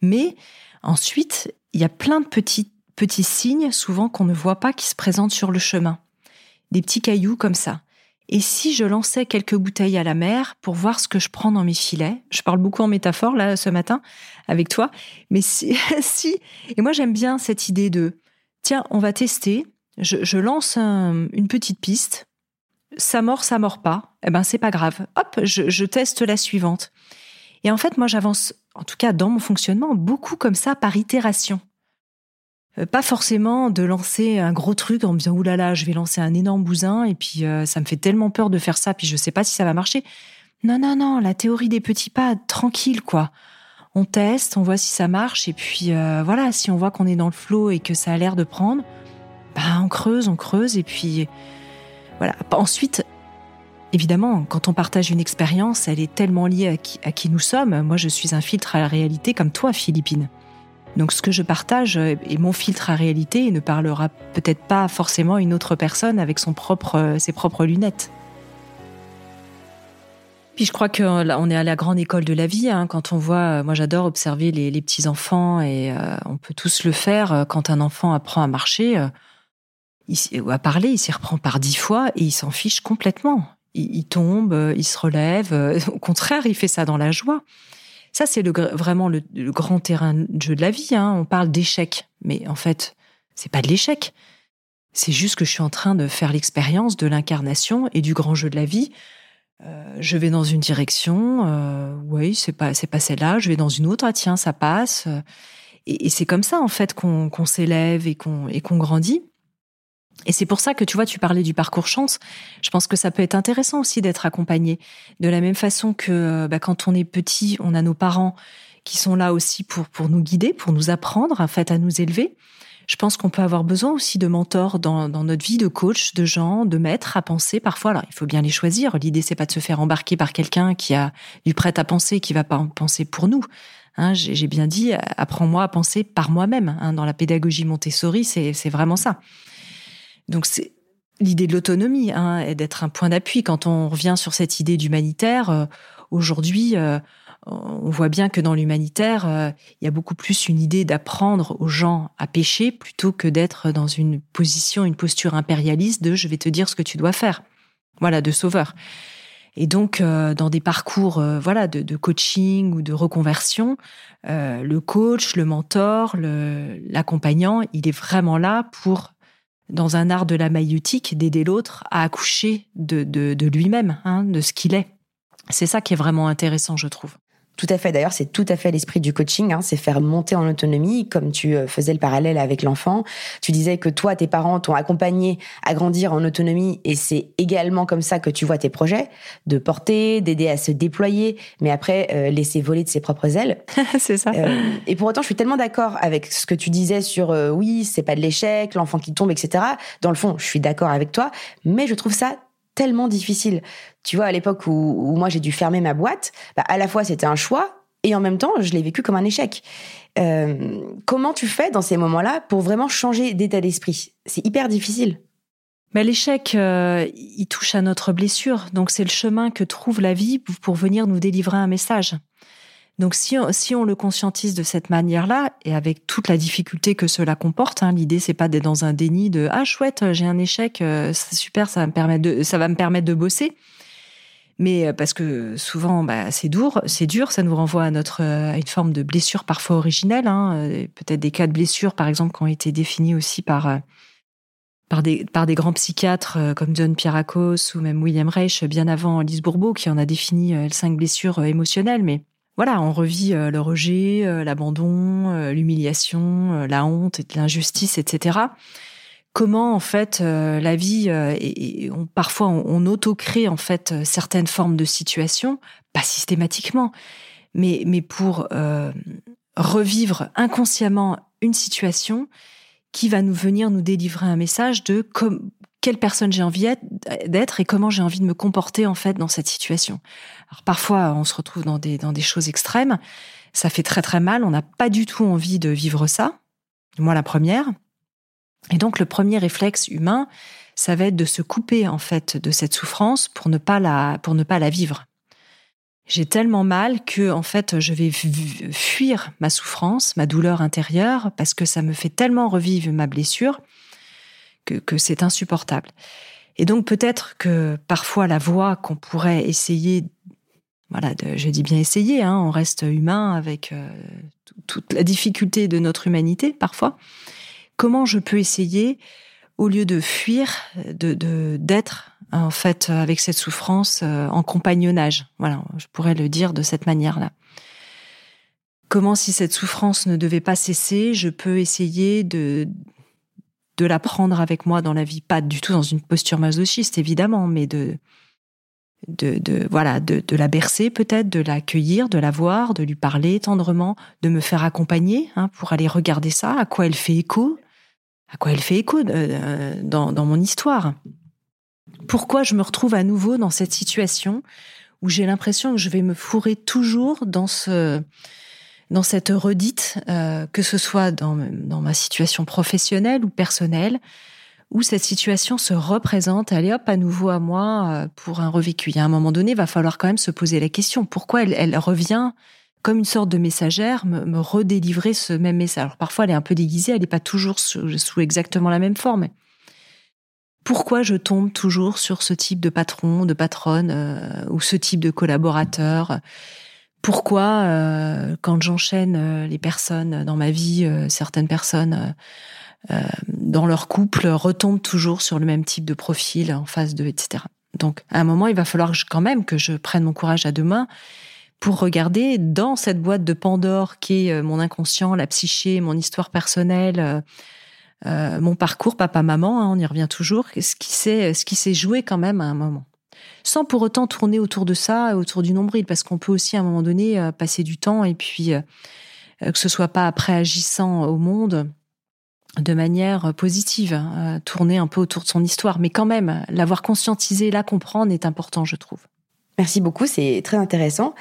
S2: Mais ensuite, il y a plein de petits, petits signes, souvent qu'on ne voit pas, qui se présentent sur le chemin. Des petits cailloux comme ça. Et si je lançais quelques bouteilles à la mer pour voir ce que je prends dans mes filets Je parle beaucoup en métaphore là ce matin avec toi, mais si, si et moi j'aime bien cette idée de tiens, on va tester. Je, lance une petite piste ça mord, ça mord pas, eh ben c'est pas grave. Hop, je, teste la suivante. Et en fait, moi, j'avance, en tout cas dans mon fonctionnement, beaucoup comme ça par itération. Euh, pas forcément de lancer un gros truc en me disant oulala, je vais lancer un énorme bousin et puis euh, ça me fait tellement peur de faire ça puis je sais pas si ça va marcher. Non non non, la théorie des petits pas, tranquille quoi. On teste, on voit si ça marche et puis euh, voilà, si on voit qu'on est dans le flot et que ça a l'air de prendre, bah on creuse, on creuse et puis voilà. Ensuite, évidemment, quand on partage une expérience, elle est tellement liée à qui, nous sommes. Moi, je suis un filtre à la réalité comme toi, Philippine. Donc ce que je partage est mon filtre à réalité et ne parlera peut-être pas forcément une autre personne avec son propre, ses propres lunettes. Puis je crois qu'on est à la grande école de la vie. Hein. quand on voit, moi j'adore observer les, petits enfants et euh, on peut tous le faire. Quand un enfant apprend à marcher, euh, il, à parler, il s'y reprend par dix fois et il s'en fiche complètement. Il, tombe, euh, il se relève. Euh, au contraire, il fait ça dans la joie. Ça, c'est le, vraiment le, grand terrain de jeu de la vie. Hein. On parle d'échec, mais en fait, c'est pas de l'échec. C'est juste que je suis en train de faire l'expérience de l'incarnation et du grand jeu de la vie. Euh, je vais dans une direction, oui, c'est pas c'est pas celle-là. Je vais dans une autre, ah tiens, ça passe. Et, c'est comme ça en fait qu'on s'élève et qu'on et qu'on grandit. Et c'est pour ça que tu vois, tu parlais du parcours chance. Je pense que ça peut être intéressant aussi d'être accompagné. De la même façon que bah, quand on est petit, on a nos parents qui sont là aussi pour, pour nous guider, pour nous apprendre en fait à nous élever. Je pense qu'on peut avoir besoin aussi de mentors dans, dans notre vie, de coach, de gens, de maîtres à penser. Parfois, alors il faut bien les choisir. L'idée c'est pas de se faire embarquer par quelqu'un qui a du prêt à penser, qui va pas penser pour nous. Hein, J'ai bien dit, apprends-moi à penser par moi-même. Hein, dans la pédagogie Montessori, c'est vraiment ça. Donc c'est l'idée de l'autonomie hein, et d'être un point d'appui. Quand on revient sur cette idée d'humanitaire, euh, aujourd'hui, euh, on voit bien que dans l'humanitaire, euh, il y a beaucoup plus une idée d'apprendre aux gens à pêcher plutôt que d'être dans une position, une posture impérialiste de je vais te dire ce que tu dois faire. Voilà, de sauveur. Et donc, dans des parcours, voilà, de, de, coaching ou de reconversion, le coach, le mentor, l'accompagnant, il est vraiment là pour dans un art de la maïeutique, d'aider l'autre à accoucher de, lui-même, hein, de ce qu'il est. C'est ça qui est vraiment intéressant, je trouve.
S1: Tout à fait. D'ailleurs, c'est tout à fait l'esprit du coaching. Hein, c'est faire monter en autonomie, comme tu euh, faisais le parallèle avec l'enfant. Tu disais que toi, tes parents t'ont accompagné à grandir en autonomie, et c'est également comme ça que tu vois tes projets, de porter, d'aider à se déployer, mais après euh, laisser voler de ses propres ailes.
S2: c'est ça.
S1: Euh, et pour autant, je suis tellement d'accord avec ce que tu disais sur oui, c'est pas de l'échec, l'enfant qui tombe, etc. Dans le fond, je suis d'accord avec toi, mais je trouve ça tellement difficile. Tu vois, à l'époque où, moi j'ai dû fermer ma boîte, bah, à la fois c'était un choix et en même temps je l'ai vécu comme un échec. Euh, comment tu fais dans ces moments-là pour vraiment changer d'état d'esprit? C'est hyper difficile.
S2: Mais l'échec, euh, il touche à notre blessure, donc c'est le chemin que trouve la vie pour venir nous délivrer un message. Donc si on, si on le conscientise de cette manière-là et avec toute la difficulté que cela comporte, hein, l'idée c'est pas d'être dans un déni de ah chouette j'ai un échec, euh, super, ça va me permettre de ça va me permettre de bosser. Mais euh, parce que souvent bah, c'est dur, c'est dur, ça nous renvoie à notre à une forme de blessure parfois originelle, hein, euh, peut-être des cas de blessure par exemple qui ont été définis aussi par par des, par des grands psychiatres comme John Pierakos ou même William Reich, bien avant Lise Bourbeau, qui en a défini cinq blessures émotionnelles. Mais voilà, on revit euh, le rejet, euh, l'abandon, euh, l'humiliation, la honte, l'injustice, etc. Comment en fait la vie et, on, parfois on, auto-crée en fait certaines formes de situations, pas systématiquement, mais mais pour revivre inconsciemment une situation qui va nous venir nous délivrer un message de comme quelle personne j'ai envie d'être et comment j'ai envie de me comporter en fait dans cette situation. Alors parfois on se retrouve dans des dans des choses extrêmes, ça fait très très mal, on n'a pas du tout envie de vivre ça. Moi la première. Et donc le premier réflexe humain, ça va être de se couper en fait de cette souffrance pour ne pas la pour ne pas la vivre. J'ai tellement mal que en fait je vais fuir ma souffrance, ma douleur intérieure parce que ça me fait tellement revivre ma blessure que, c'est insupportable. Et donc peut-être que parfois la voie qu'on pourrait essayer, voilà, je dis bien essayer, hein, on reste humain avec euh, toute la difficulté de notre humanité parfois. Comment je peux essayer, au lieu de fuir, de d'être en fait avec cette souffrance euh, en compagnonnage? Voilà, je pourrais le dire de cette manière-là. Comment si cette souffrance ne devait pas cesser, je peux essayer de de la prendre avec moi dans la vie, pas du tout dans une posture masochiste évidemment, mais de de, voilà de, de la bercer peut-être, de l'accueillir, de la voir, de lui parler tendrement, de me faire accompagner hein, pour aller regarder ça, à quoi elle fait écho, à quoi elle fait écho euh, euh, dans, dans mon histoire. Pourquoi je me retrouve à nouveau dans cette situation où j'ai l'impression que je vais me fourrer toujours dans ce dans cette redite, euh, que ce soit dans, dans ma situation professionnelle ou personnelle, où cette situation se représente, allez hop, à nouveau à moi euh, pour un revécu. A un moment donné, il va falloir quand même se poser la question, pourquoi elle, elle revient comme une sorte de messagère, me, me, redélivrer ce même message? Alors parfois, elle est un peu déguisée, elle n'est pas toujours sous, sous, exactement la même forme. Pourquoi je tombe toujours sur ce type de patron, de patronne, euh, ou ce type de collaborateur pourquoi, euh, quand j'enchaîne euh, les personnes dans ma vie, euh, certaines personnes euh, dans leur couple retombent toujours sur le même type de profil en face d'eux, etc. Donc, à un moment, il va falloir quand même que je prenne mon courage à deux mains pour regarder dans cette boîte de Pandore qui est mon inconscient, la psyché, mon histoire personnelle, euh, mon parcours papa-maman, hein, on y revient toujours, ce qui s'est joué quand même à un moment sans pour autant tourner autour de ça, autour du nombril, parce qu'on peut aussi à un moment donné euh, passer du temps et puis euh, que ce soit pas après agissant au monde de manière positive, hein, tourner un peu autour de son histoire, mais quand même l'avoir conscientisé, la comprendre est important, je trouve.
S1: Merci beaucoup, c'est très intéressant.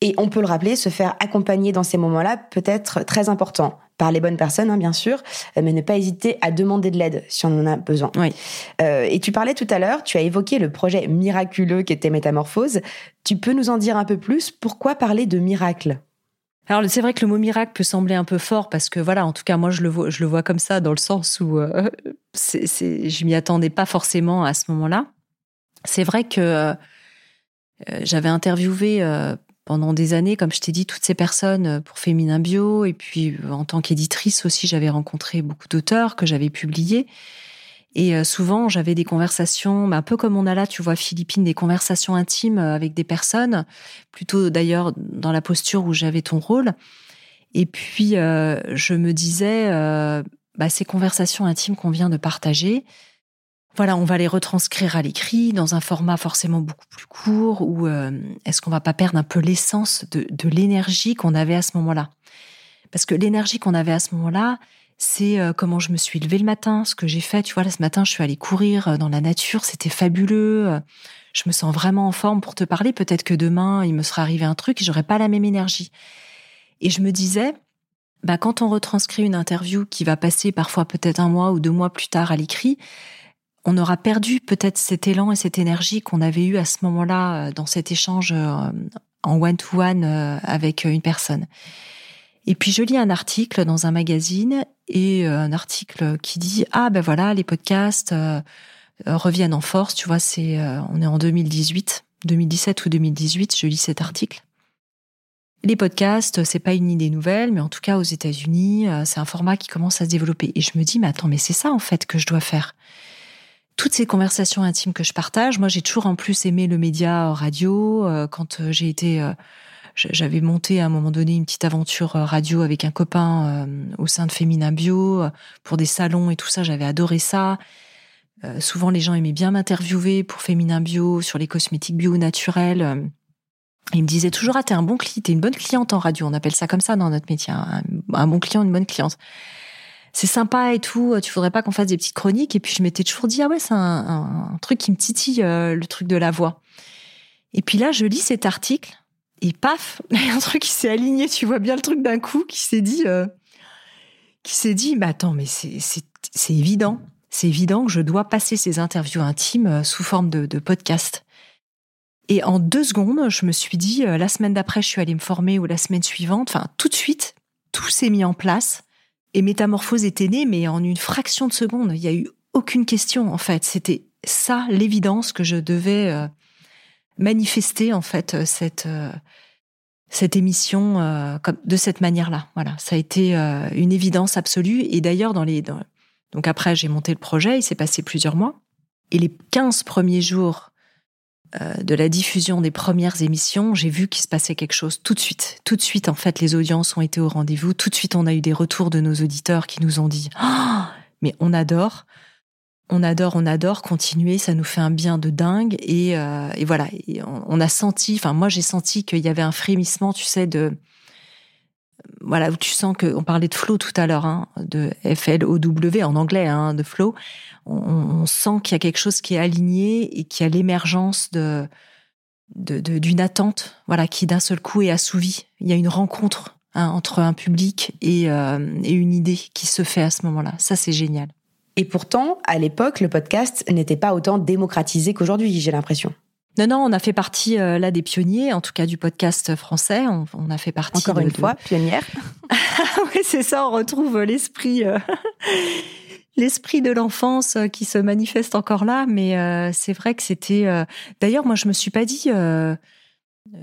S1: Et on peut le rappeler, se faire accompagner dans ces moments-là peut être très important par les bonnes personnes, hein, bien sûr, euh, mais ne pas hésiter à demander de l'aide si on en a besoin.
S2: Oui.
S1: Euh, et tu parlais tout à l'heure, tu as évoqué le projet miraculeux qui était Métamorphose. Tu peux nous en dire un peu plus? Pourquoi parler de miracle?
S2: Alors c'est vrai que le mot miracle peut sembler un peu fort parce que voilà, en tout cas moi je le vois, je le vois comme ça dans le sens où euh, c'est, c'est, je m'y attendais pas forcément à ce moment-là. C'est vrai que euh, j'avais interviewé pendant des années, comme je t'ai dit, toutes ces personnes euh, pour Féminin Bio. Et puis, euh, en tant qu'éditrice aussi, j'avais rencontré beaucoup d'auteurs que j'avais publiés. Et euh, souvent, j'avais des conversations, bah, un peu comme on a là, tu vois, Philippine, des conversations intimes avec des personnes, plutôt d'ailleurs dans la posture où j'avais ton rôle. Et puis, je me disais, bah, ces conversations intimes qu'on vient de partager, voilà, on va les retranscrire à l'écrit dans un format forcément beaucoup plus court ou euh, est-ce qu'on va pas perdre un peu l'essence de, de l'énergie qu'on avait à ce moment-là? Parce que l'énergie qu'on avait à ce moment-là, c'est euh, comment je me suis levée le matin, ce que j'ai fait. Tu vois, là, ce matin, je suis allée courir euh, dans la nature, c'était fabuleux. Je me sens vraiment en forme pour te parler. Peut-être que demain, il me sera arrivé un truc et j'aurai pas la même énergie. Et je me disais, bah, quand on retranscrit une interview qui va passer parfois peut-être un mois ou deux mois plus tard à l'écrit, on aura perdu peut-être cet élan et cette énergie qu'on avait eu à ce moment-là euh, dans cet échange euh, en one-to-one euh, avec une personne. Et puis je lis un article dans un magazine et un article qui dit ah ben voilà les podcasts reviennent en force. Tu vois c'est on est en 2018, 2017 ou 2018. Je lis cet article. Les podcasts, c'est pas une idée nouvelle, mais en tout cas aux États-Unis, c'est un format qui commence à se développer. Et je me dis mais attends mais c'est ça en fait que je dois faire? Toutes ces conversations intimes que je partage, moi j'ai toujours en plus aimé le média radio. Euh, quand euh, j'ai été, euh, j'avais monté à un moment donné une petite aventure radio avec un copain au sein de Féminin Bio pour des salons et tout ça. J'avais adoré ça. souvent les gens aimaient bien m'interviewer pour Féminin Bio sur les cosmétiques bio naturels. Ils me disaient toujours ah t'es un bon client, t'es une bonne cliente en radio. On appelle ça comme ça dans notre métier, un, un bon client, une bonne cliente c'est sympa et tout, tu voudrais pas qu'on fasse des petites chroniques? Et puis je m'étais toujours dit, ah ouais, c'est un, truc qui me titille, euh, le truc de la voix. Et puis là, je lis cet article et paf, il y a un truc qui s'est aligné, tu vois bien le truc d'un coup, qui s'est dit, euh, qui s'est dit, bah attends, mais c'est évident. C'est évident que je dois passer ces interviews intimes sous forme de podcast. Et en deux secondes, je me suis dit, la semaine d'après, je suis allée me former ou la semaine suivante, enfin, tout de suite, tout s'est mis en place. Et Métamorphose était née, mais en une fraction de seconde. Il n'y a eu aucune question, en fait. C'était ça, l'évidence que je devais manifester, en fait, cette, cette émission euh, comme, de cette manière-là. Voilà, ça a été euh, une évidence absolue. Et d'ailleurs, dans les donc après j'ai monté le projet, il s'est passé plusieurs mois. Et les 15 premiers jours euh, de la diffusion des premières émissions, j'ai vu qu'il se passait quelque chose tout de suite. Tout de suite, en fait, les audiences ont été au rendez-vous. Tout de suite, on a eu des retours de nos auditeurs qui nous ont dit oh, mais on adore on adore, on adore continuer, ça nous fait un bien de dingue. Et, euh, voilà, on, a senti, enfin moi j'ai senti qu'il y avait un frémissement, tu sais, de voilà où tu sens que on parlait de flow tout à l'heure, hein, de F L O W en anglais, hein, de flow. On, sent qu'il y a quelque chose qui est aligné et qu'il y a l'émergence d'une attente, voilà, qui d'un seul coup est assouvie. Il y a une rencontre hein, entre un public euh, et une idée qui se fait à ce moment-là. Ça c'est génial.
S1: Et pourtant, à l'époque, le podcast n'était pas autant démocratisé qu'aujourd'hui, j'ai l'impression.
S2: Non, non, on a fait partie euh, là des pionniers, en tout cas du podcast français. On, a fait partie.
S1: Encore une fois, pionnière.
S2: oui, c'est ça. On retrouve l'esprit, euh, l'esprit de l'enfance euh, qui se manifeste encore là. Mais c'est vrai que c'était. D'ailleurs, moi, je me suis pas dit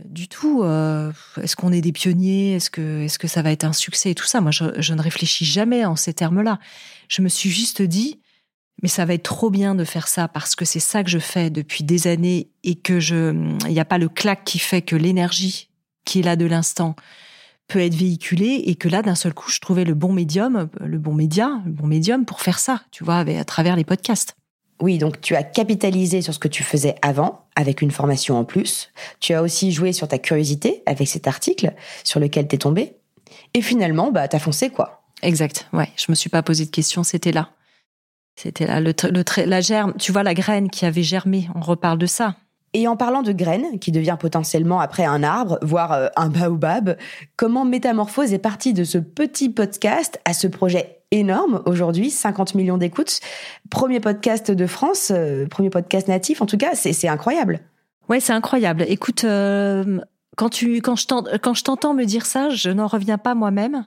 S2: du tout. est-ce qu'on est des pionniers Est-ce que, est-ce que ça va être un succès et tout ça Moi, je, je ne réfléchis jamais en ces termes-là je me suis juste dit, mais ça va être trop bien de faire ça parce que c'est ça que je fais depuis des années et que je, il n'y a pas le clac qui fait que l'énergie qui est là de l'instant peut être véhiculée et que là, d'un seul coup, je trouvais le bon médium, le bon média, le bon médium pour faire ça, tu vois, à travers les podcasts.
S1: Oui, donc tu as capitalisé sur ce que tu faisais avant, avec une formation en plus. Tu as aussi joué sur ta curiosité avec cet article sur lequel t'es tombé. Et finalement, bah, t'as foncé quoi.
S2: Exact. Ouais, je me suis pas posé de questions, c'était là. C'était là le, le la germe, tu vois la graine qui avait germé, on reparle de ça.
S1: Et en parlant de graines, qui devient potentiellement après un arbre, voire euh, un baobab, comment Métamorphose est partie de ce petit podcast à ce projet énorme aujourd'hui, 50 millions d'écoutes, premier podcast de France, euh, premier podcast natif, en tout cas, c'est incroyable.
S2: Ouais, c'est incroyable. Écoute, euh, quand tu quand je t'entends me dire ça, je n'en reviens pas moi-même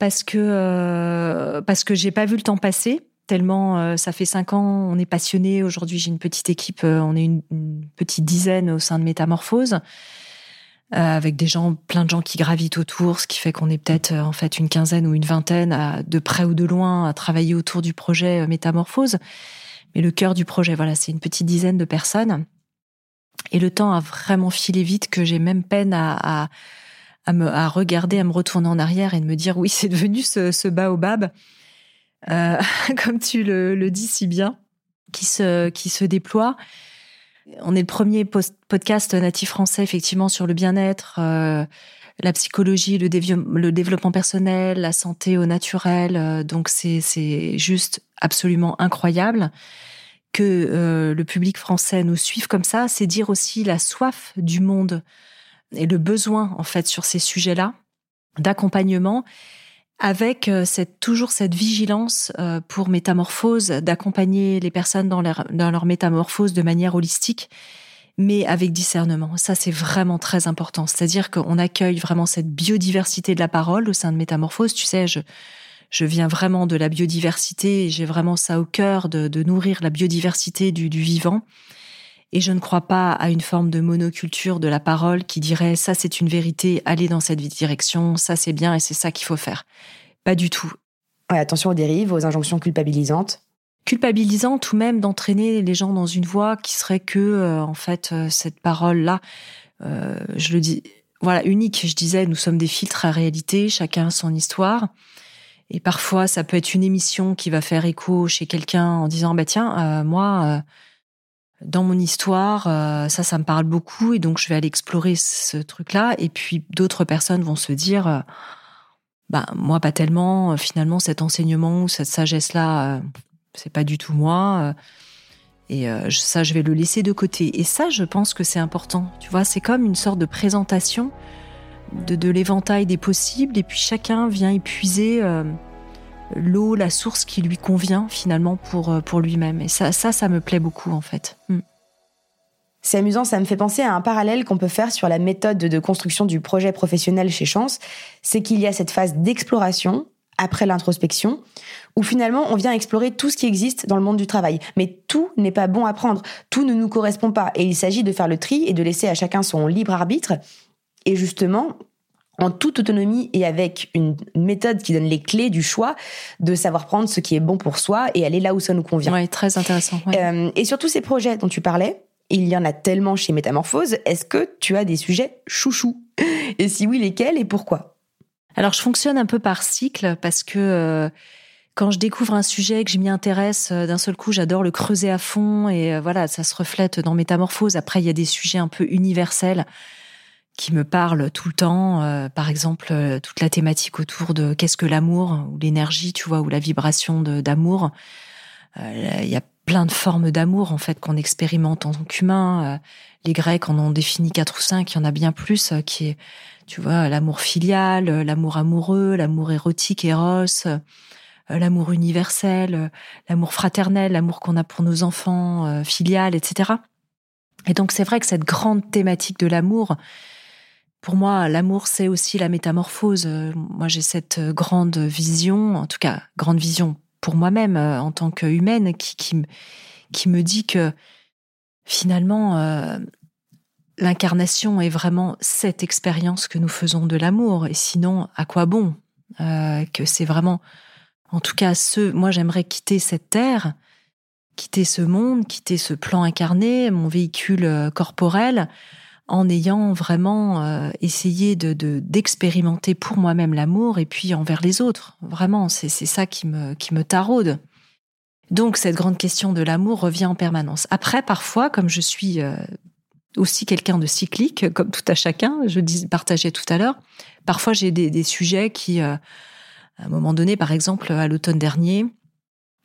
S2: parce que euh, parce que j'ai pas vu le temps passer tellement euh, ça fait cinq ans, on est passionné. Aujourd'hui, j'ai une petite équipe, euh, on est une, petite dizaine au sein de Métamorphose, avec des gens, plein de gens qui gravitent autour, ce qui fait qu'on est peut-être en fait une quinzaine ou une vingtaine, de près ou de loin, à travailler autour du projet Métamorphose. Mais le cœur du projet, voilà, c'est une petite dizaine de personnes. Et le temps a vraiment filé vite que j'ai même peine à, à à me à regarder, à me retourner en arrière et de me dire oui, c'est devenu ce, ce baobab, euh, comme tu le, dis si bien, qui se qui se déploie. On est le premier podcast natif français effectivement sur le bien-être, euh, la psychologie, le, développement personnel, la santé au naturel. Euh, donc c'est c'est juste absolument incroyable que euh, le public français nous suive comme ça. C'est dire aussi la soif du monde et le besoin en fait sur ces sujets-là d'accompagnement avec euh, cette, toujours cette vigilance euh, pour métamorphose, d'accompagner les personnes dans leur, dans leur métamorphose de manière holistique, mais avec discernement. Ça, c'est vraiment très important. C'est-à-dire qu'on accueille vraiment cette biodiversité de la parole au sein de métamorphose. Tu sais, je, je viens vraiment de la biodiversité j'ai vraiment ça au cœur de, de nourrir la biodiversité du, du vivant. Et je ne crois pas à une forme de monoculture de la parole qui dirait ça c'est une vérité, allez dans cette direction, ça c'est bien et c'est ça qu'il faut faire. Pas du tout.
S1: attention aux dérives, aux injonctions culpabilisantes.
S2: Culpabilisantes ou même d'entraîner les gens dans une voie qui serait que, euh, en fait, euh, cette parole-là, euh, je le dis, voilà, unique. Je disais, nous sommes des filtres à réalité, chacun a son histoire. Et parfois, ça peut être une émission qui va faire écho chez quelqu'un en disant, bah tiens, moi, dans mon histoire, euh, ça, ça me parle beaucoup, et donc je vais aller explorer ce truc-là. Et puis d'autres personnes vont se dire, euh, bah moi pas tellement. Euh, finalement, cet enseignement ou cette sagesse-là, c'est pas du tout moi. et ça, je vais le laisser de côté. Et ça, je pense que c'est important. Tu vois, c'est comme une sorte de présentation de, de l'éventail des possibles, et puis chacun vient épuiser l'eau, la source qui lui convient finalement pour, euh, pour lui-même. Et ça, ça, ça me plaît beaucoup en fait. Mm.
S1: C'est amusant, ça me fait penser à un parallèle qu'on peut faire sur la méthode de construction du projet professionnel chez Chance. C'est qu'il y a cette phase d'exploration après l'introspection, où finalement on vient explorer tout ce qui existe dans le monde du travail. Mais tout n'est pas bon à prendre, tout ne nous correspond pas, et il s'agit de faire le tri et de laisser à chacun son libre arbitre. Et justement, en toute autonomie et avec une méthode qui donne les clés du choix, de savoir prendre ce qui est bon pour soi et aller là où ça nous convient.
S2: Oui, très intéressant.
S1: Euh, et sur tous ces projets dont tu parlais, il y en a tellement chez Métamorphose. Est-ce que tu as des sujets chouchous? Et si oui, lesquels et pourquoi?
S2: Alors, je fonctionne un peu par cycle parce que euh, quand je découvre un sujet que je m'y intéresse, euh, d'un seul coup, j'adore le creuser à fond et voilà, ça se reflète dans Métamorphose. Après, il y a des sujets un peu universels qui me parlent tout le temps. Euh, par exemple, euh, toute la thématique autour de qu'est-ce que l'amour ou l'énergie, tu vois, ou la vibration d'amour. Euh, il y a plein de formes d'amour en fait qu'on expérimente en tant qu'humain. les Grecs en ont défini quatre ou cinq. Il y en a bien plus qui est, tu vois, l'amour filial, l'amour amoureux, l'amour érotique, éros, l'amour universel, l'amour fraternel, l'amour qu'on a pour nos enfants, filial, etc. Et donc c'est vrai que cette grande thématique de l'amour, pour moi, l'amour, c'est aussi la métamorphose. Euh, moi, j'ai cette euh, grande vision, en tout cas, grande vision pour moi-même euh, en tant qu'humaine, qui, qui, qui, me dit que finalement, l'incarnation est vraiment cette expérience que nous faisons de l'amour. Et sinon, à quoi bon Que c'est vraiment, en tout cas, ce. Moi, j'aimerais quitter cette terre, quitter ce monde, quitter ce plan incarné, mon véhicule corporel en ayant vraiment euh, essayé de d'expérimenter pour moi-même l'amour et puis envers les autres. Vraiment, c'est ça qui me qui me taraude. Donc cette grande question de l'amour revient en permanence. Après, parfois, comme je suis euh, aussi quelqu'un de cyclique, comme tout à chacun, je dis partageais tout à l'heure, parfois j'ai des, des, sujets qui, euh, à un moment donné, par exemple à l'automne dernier,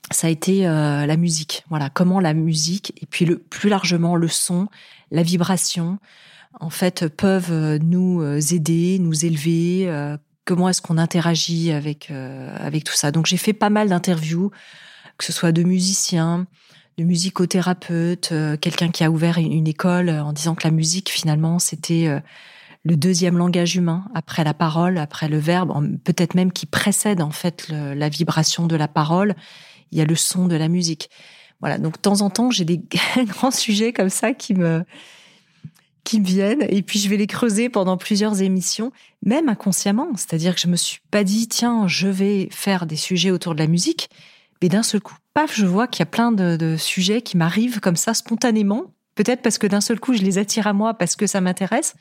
S2: ça a été la musique. Voilà, comment la musique et puis le plus largement le son, la vibration, en fait, peuvent euh, nous euh, aider, nous élever. Euh, comment est-ce qu'on interagit avec avec tout ça Donc j'ai fait pas mal d'interviews, que ce soit de musiciens, de musicothérapeutes, quelqu'un qui a ouvert une école en disant que la musique finalement c'était le deuxième langage humain après la parole, après le verbe, peut-être même qui précède en fait la vibration de la parole. Il y a le son de la musique. Voilà. Donc de temps en temps, j'ai des grands sujets comme ça qui me qui me viennent et puis je vais les creuser pendant plusieurs émissions, même inconsciemment. C'est-à-dire que je me suis pas dit tiens je vais faire des sujets autour de la musique, mais d'un seul coup, paf, je vois qu'il y a plein de, sujets qui m'arrivent comme ça spontanément. Peut-être parce que d'un seul coup je les attire à moi parce que ça m'intéresse,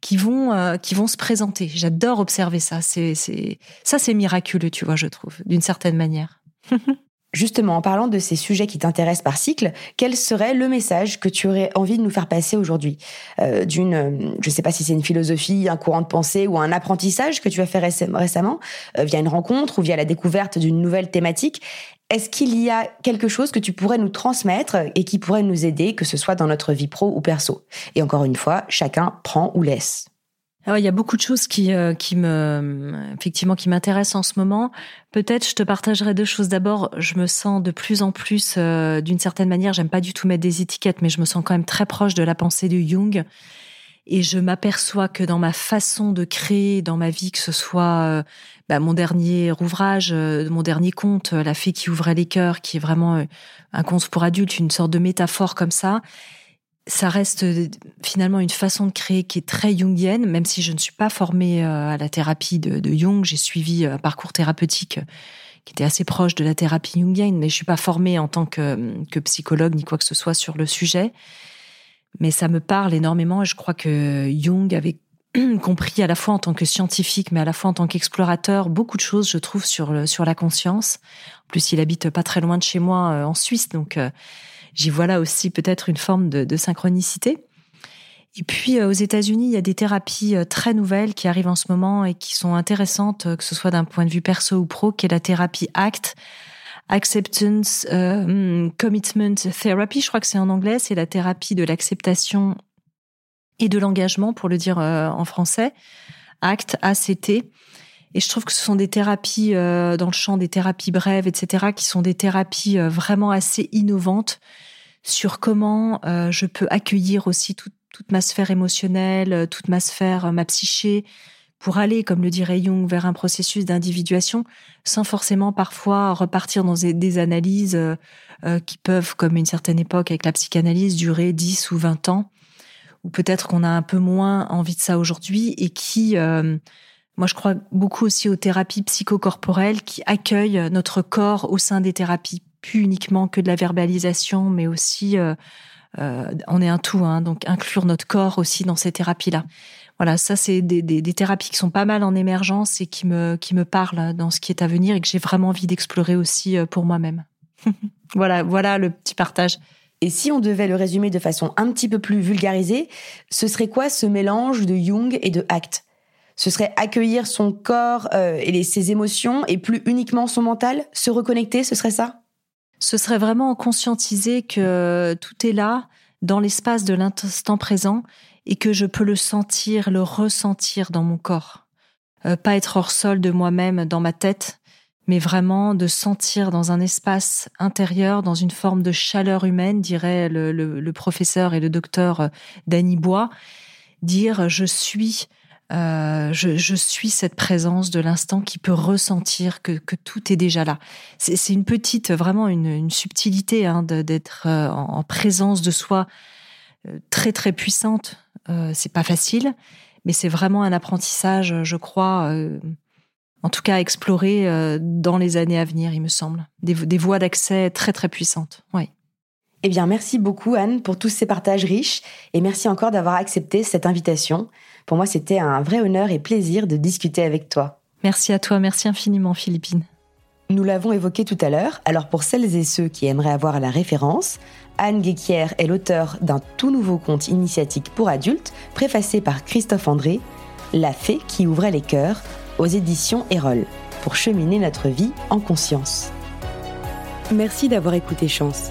S2: qui vont euh, qui vont se présenter. J'adore observer ça. C'est c'est ça c'est miraculeux, tu vois, je trouve, d'une certaine manière.
S1: Justement, en parlant de ces sujets qui t'intéressent par cycle, quel serait le message que tu aurais envie de nous faire passer aujourd'hui? Euh, D'une, euh, je ne sais pas si c'est une philosophie, un courant de pensée ou un apprentissage que tu as fait récemment, euh, via une rencontre ou via la découverte d'une nouvelle thématique. Est-ce qu'il y a quelque chose que tu pourrais nous transmettre et qui pourrait nous aider, que ce soit dans notre vie pro ou perso? Et encore une fois, chacun prend ou laisse.
S2: Ah il y a beaucoup de choses qui, euh, qui me, effectivement, qui m'intéressent en ce moment. Peut-être, je te partagerai deux choses. D'abord, je me sens de plus en plus, euh, d'une certaine manière, j'aime pas du tout mettre des étiquettes, mais je me sens quand même très proche de la pensée de Jung. Et je m'aperçois que dans ma façon de créer, dans ma vie, que ce soit euh, bah, mon dernier ouvrage, mon dernier conte, La fée qui ouvrait les cœurs, qui est vraiment un conte pour adultes, une sorte de métaphore comme ça, ça reste euh, finalement une façon de créer qui est très jungienne, même si je ne suis pas formée euh, à la thérapie de, Jung. J'ai suivi euh, un parcours thérapeutique qui était assez proche de la thérapie jungienne, mais je suis pas formée en tant que, que psychologue ni quoi que ce soit sur le sujet. Mais ça me parle énormément et je crois que Jung avait compris à la fois en tant que scientifique, mais à la fois en tant qu'explorateur, beaucoup de choses, je trouve, sur, sur la conscience. En plus, il habite pas très loin de chez moi, en Suisse, donc j'y vois là aussi peut-être une forme de, synchronicité. Et puis euh, aux États-Unis, il y a des thérapies euh, très nouvelles qui arrivent en ce moment et qui sont intéressantes, euh, que ce soit d'un point de vue perso ou pro, qui est la thérapie ACT, Acceptance Commitment Therapy, je crois que c'est en anglais, c'est la thérapie de l'acceptation et de l'engagement, pour le dire en français, ACT, ACT. Et je trouve que ce sont des thérapies euh, dans le champ des thérapies brèves, etc., qui sont des thérapies euh, vraiment assez innovantes sur comment euh, je peux accueillir aussi toute ma sphère émotionnelle, toute ma sphère, ma psyché, pour aller, comme le dirait Jung, vers un processus d'individuation, sans forcément parfois repartir dans des, analyses qui peuvent, comme une certaine époque avec la psychanalyse, durer 10 ou 20 ans, ou peut-être qu'on a un peu moins envie de ça aujourd'hui, et qui moi, je crois beaucoup aussi aux thérapies psychocorporelles qui accueillent notre corps au sein des thérapies, plus uniquement que de la verbalisation, mais aussi, euh, euh, on est un tout, hein, donc inclure notre corps aussi dans ces thérapies-là. Voilà, ça c'est des, des, thérapies qui sont pas mal en émergence et qui me qui me parlent dans ce qui est à venir et que j'ai vraiment envie d'explorer aussi euh, pour moi-même. voilà, voilà le petit partage.
S1: Et si on devait le résumer de façon un petit peu plus vulgarisée, ce serait quoi ce mélange de Jung et de Act? Ce serait accueillir son corps euh, et ses émotions et plus uniquement son mental, se reconnecter, ce serait ça?
S2: Ce serait vraiment conscientiser que tout est là, dans l'espace de l'instant présent, et que je peux le sentir, le ressentir dans mon corps. Euh, pas être hors sol de moi-même, dans ma tête, mais vraiment de sentir dans un espace intérieur, dans une forme de chaleur humaine, dirait le, le professeur et le docteur euh, Danny Bois, dire je suis euh, je, suis cette présence de l'instant qui peut ressentir que, tout est déjà là. C'est une petite, vraiment une, subtilité hein, d'être euh, en, présence de soi euh, très très puissante. c'est pas facile, mais c'est vraiment un apprentissage, je crois, en tout cas à explorer dans les années à venir, il me semble. Des, des voies d'accès très très puissantes. Oui.
S1: Eh bien, merci beaucoup Anne pour tous ces partages riches et merci encore d'avoir accepté cette invitation. Pour moi, c'était un vrai honneur et plaisir de discuter avec toi.
S2: Merci à toi, merci infiniment Philippine.
S1: Nous l'avons évoqué tout à l'heure, alors pour celles et ceux qui aimeraient avoir la référence, Anne Guéquier est l'auteur d'un tout nouveau conte initiatique pour adultes, préfacé par Christophe André, La fée qui ouvrait les cœurs, aux éditions Erol, pour cheminer notre vie en conscience. Merci d'avoir écouté Chance,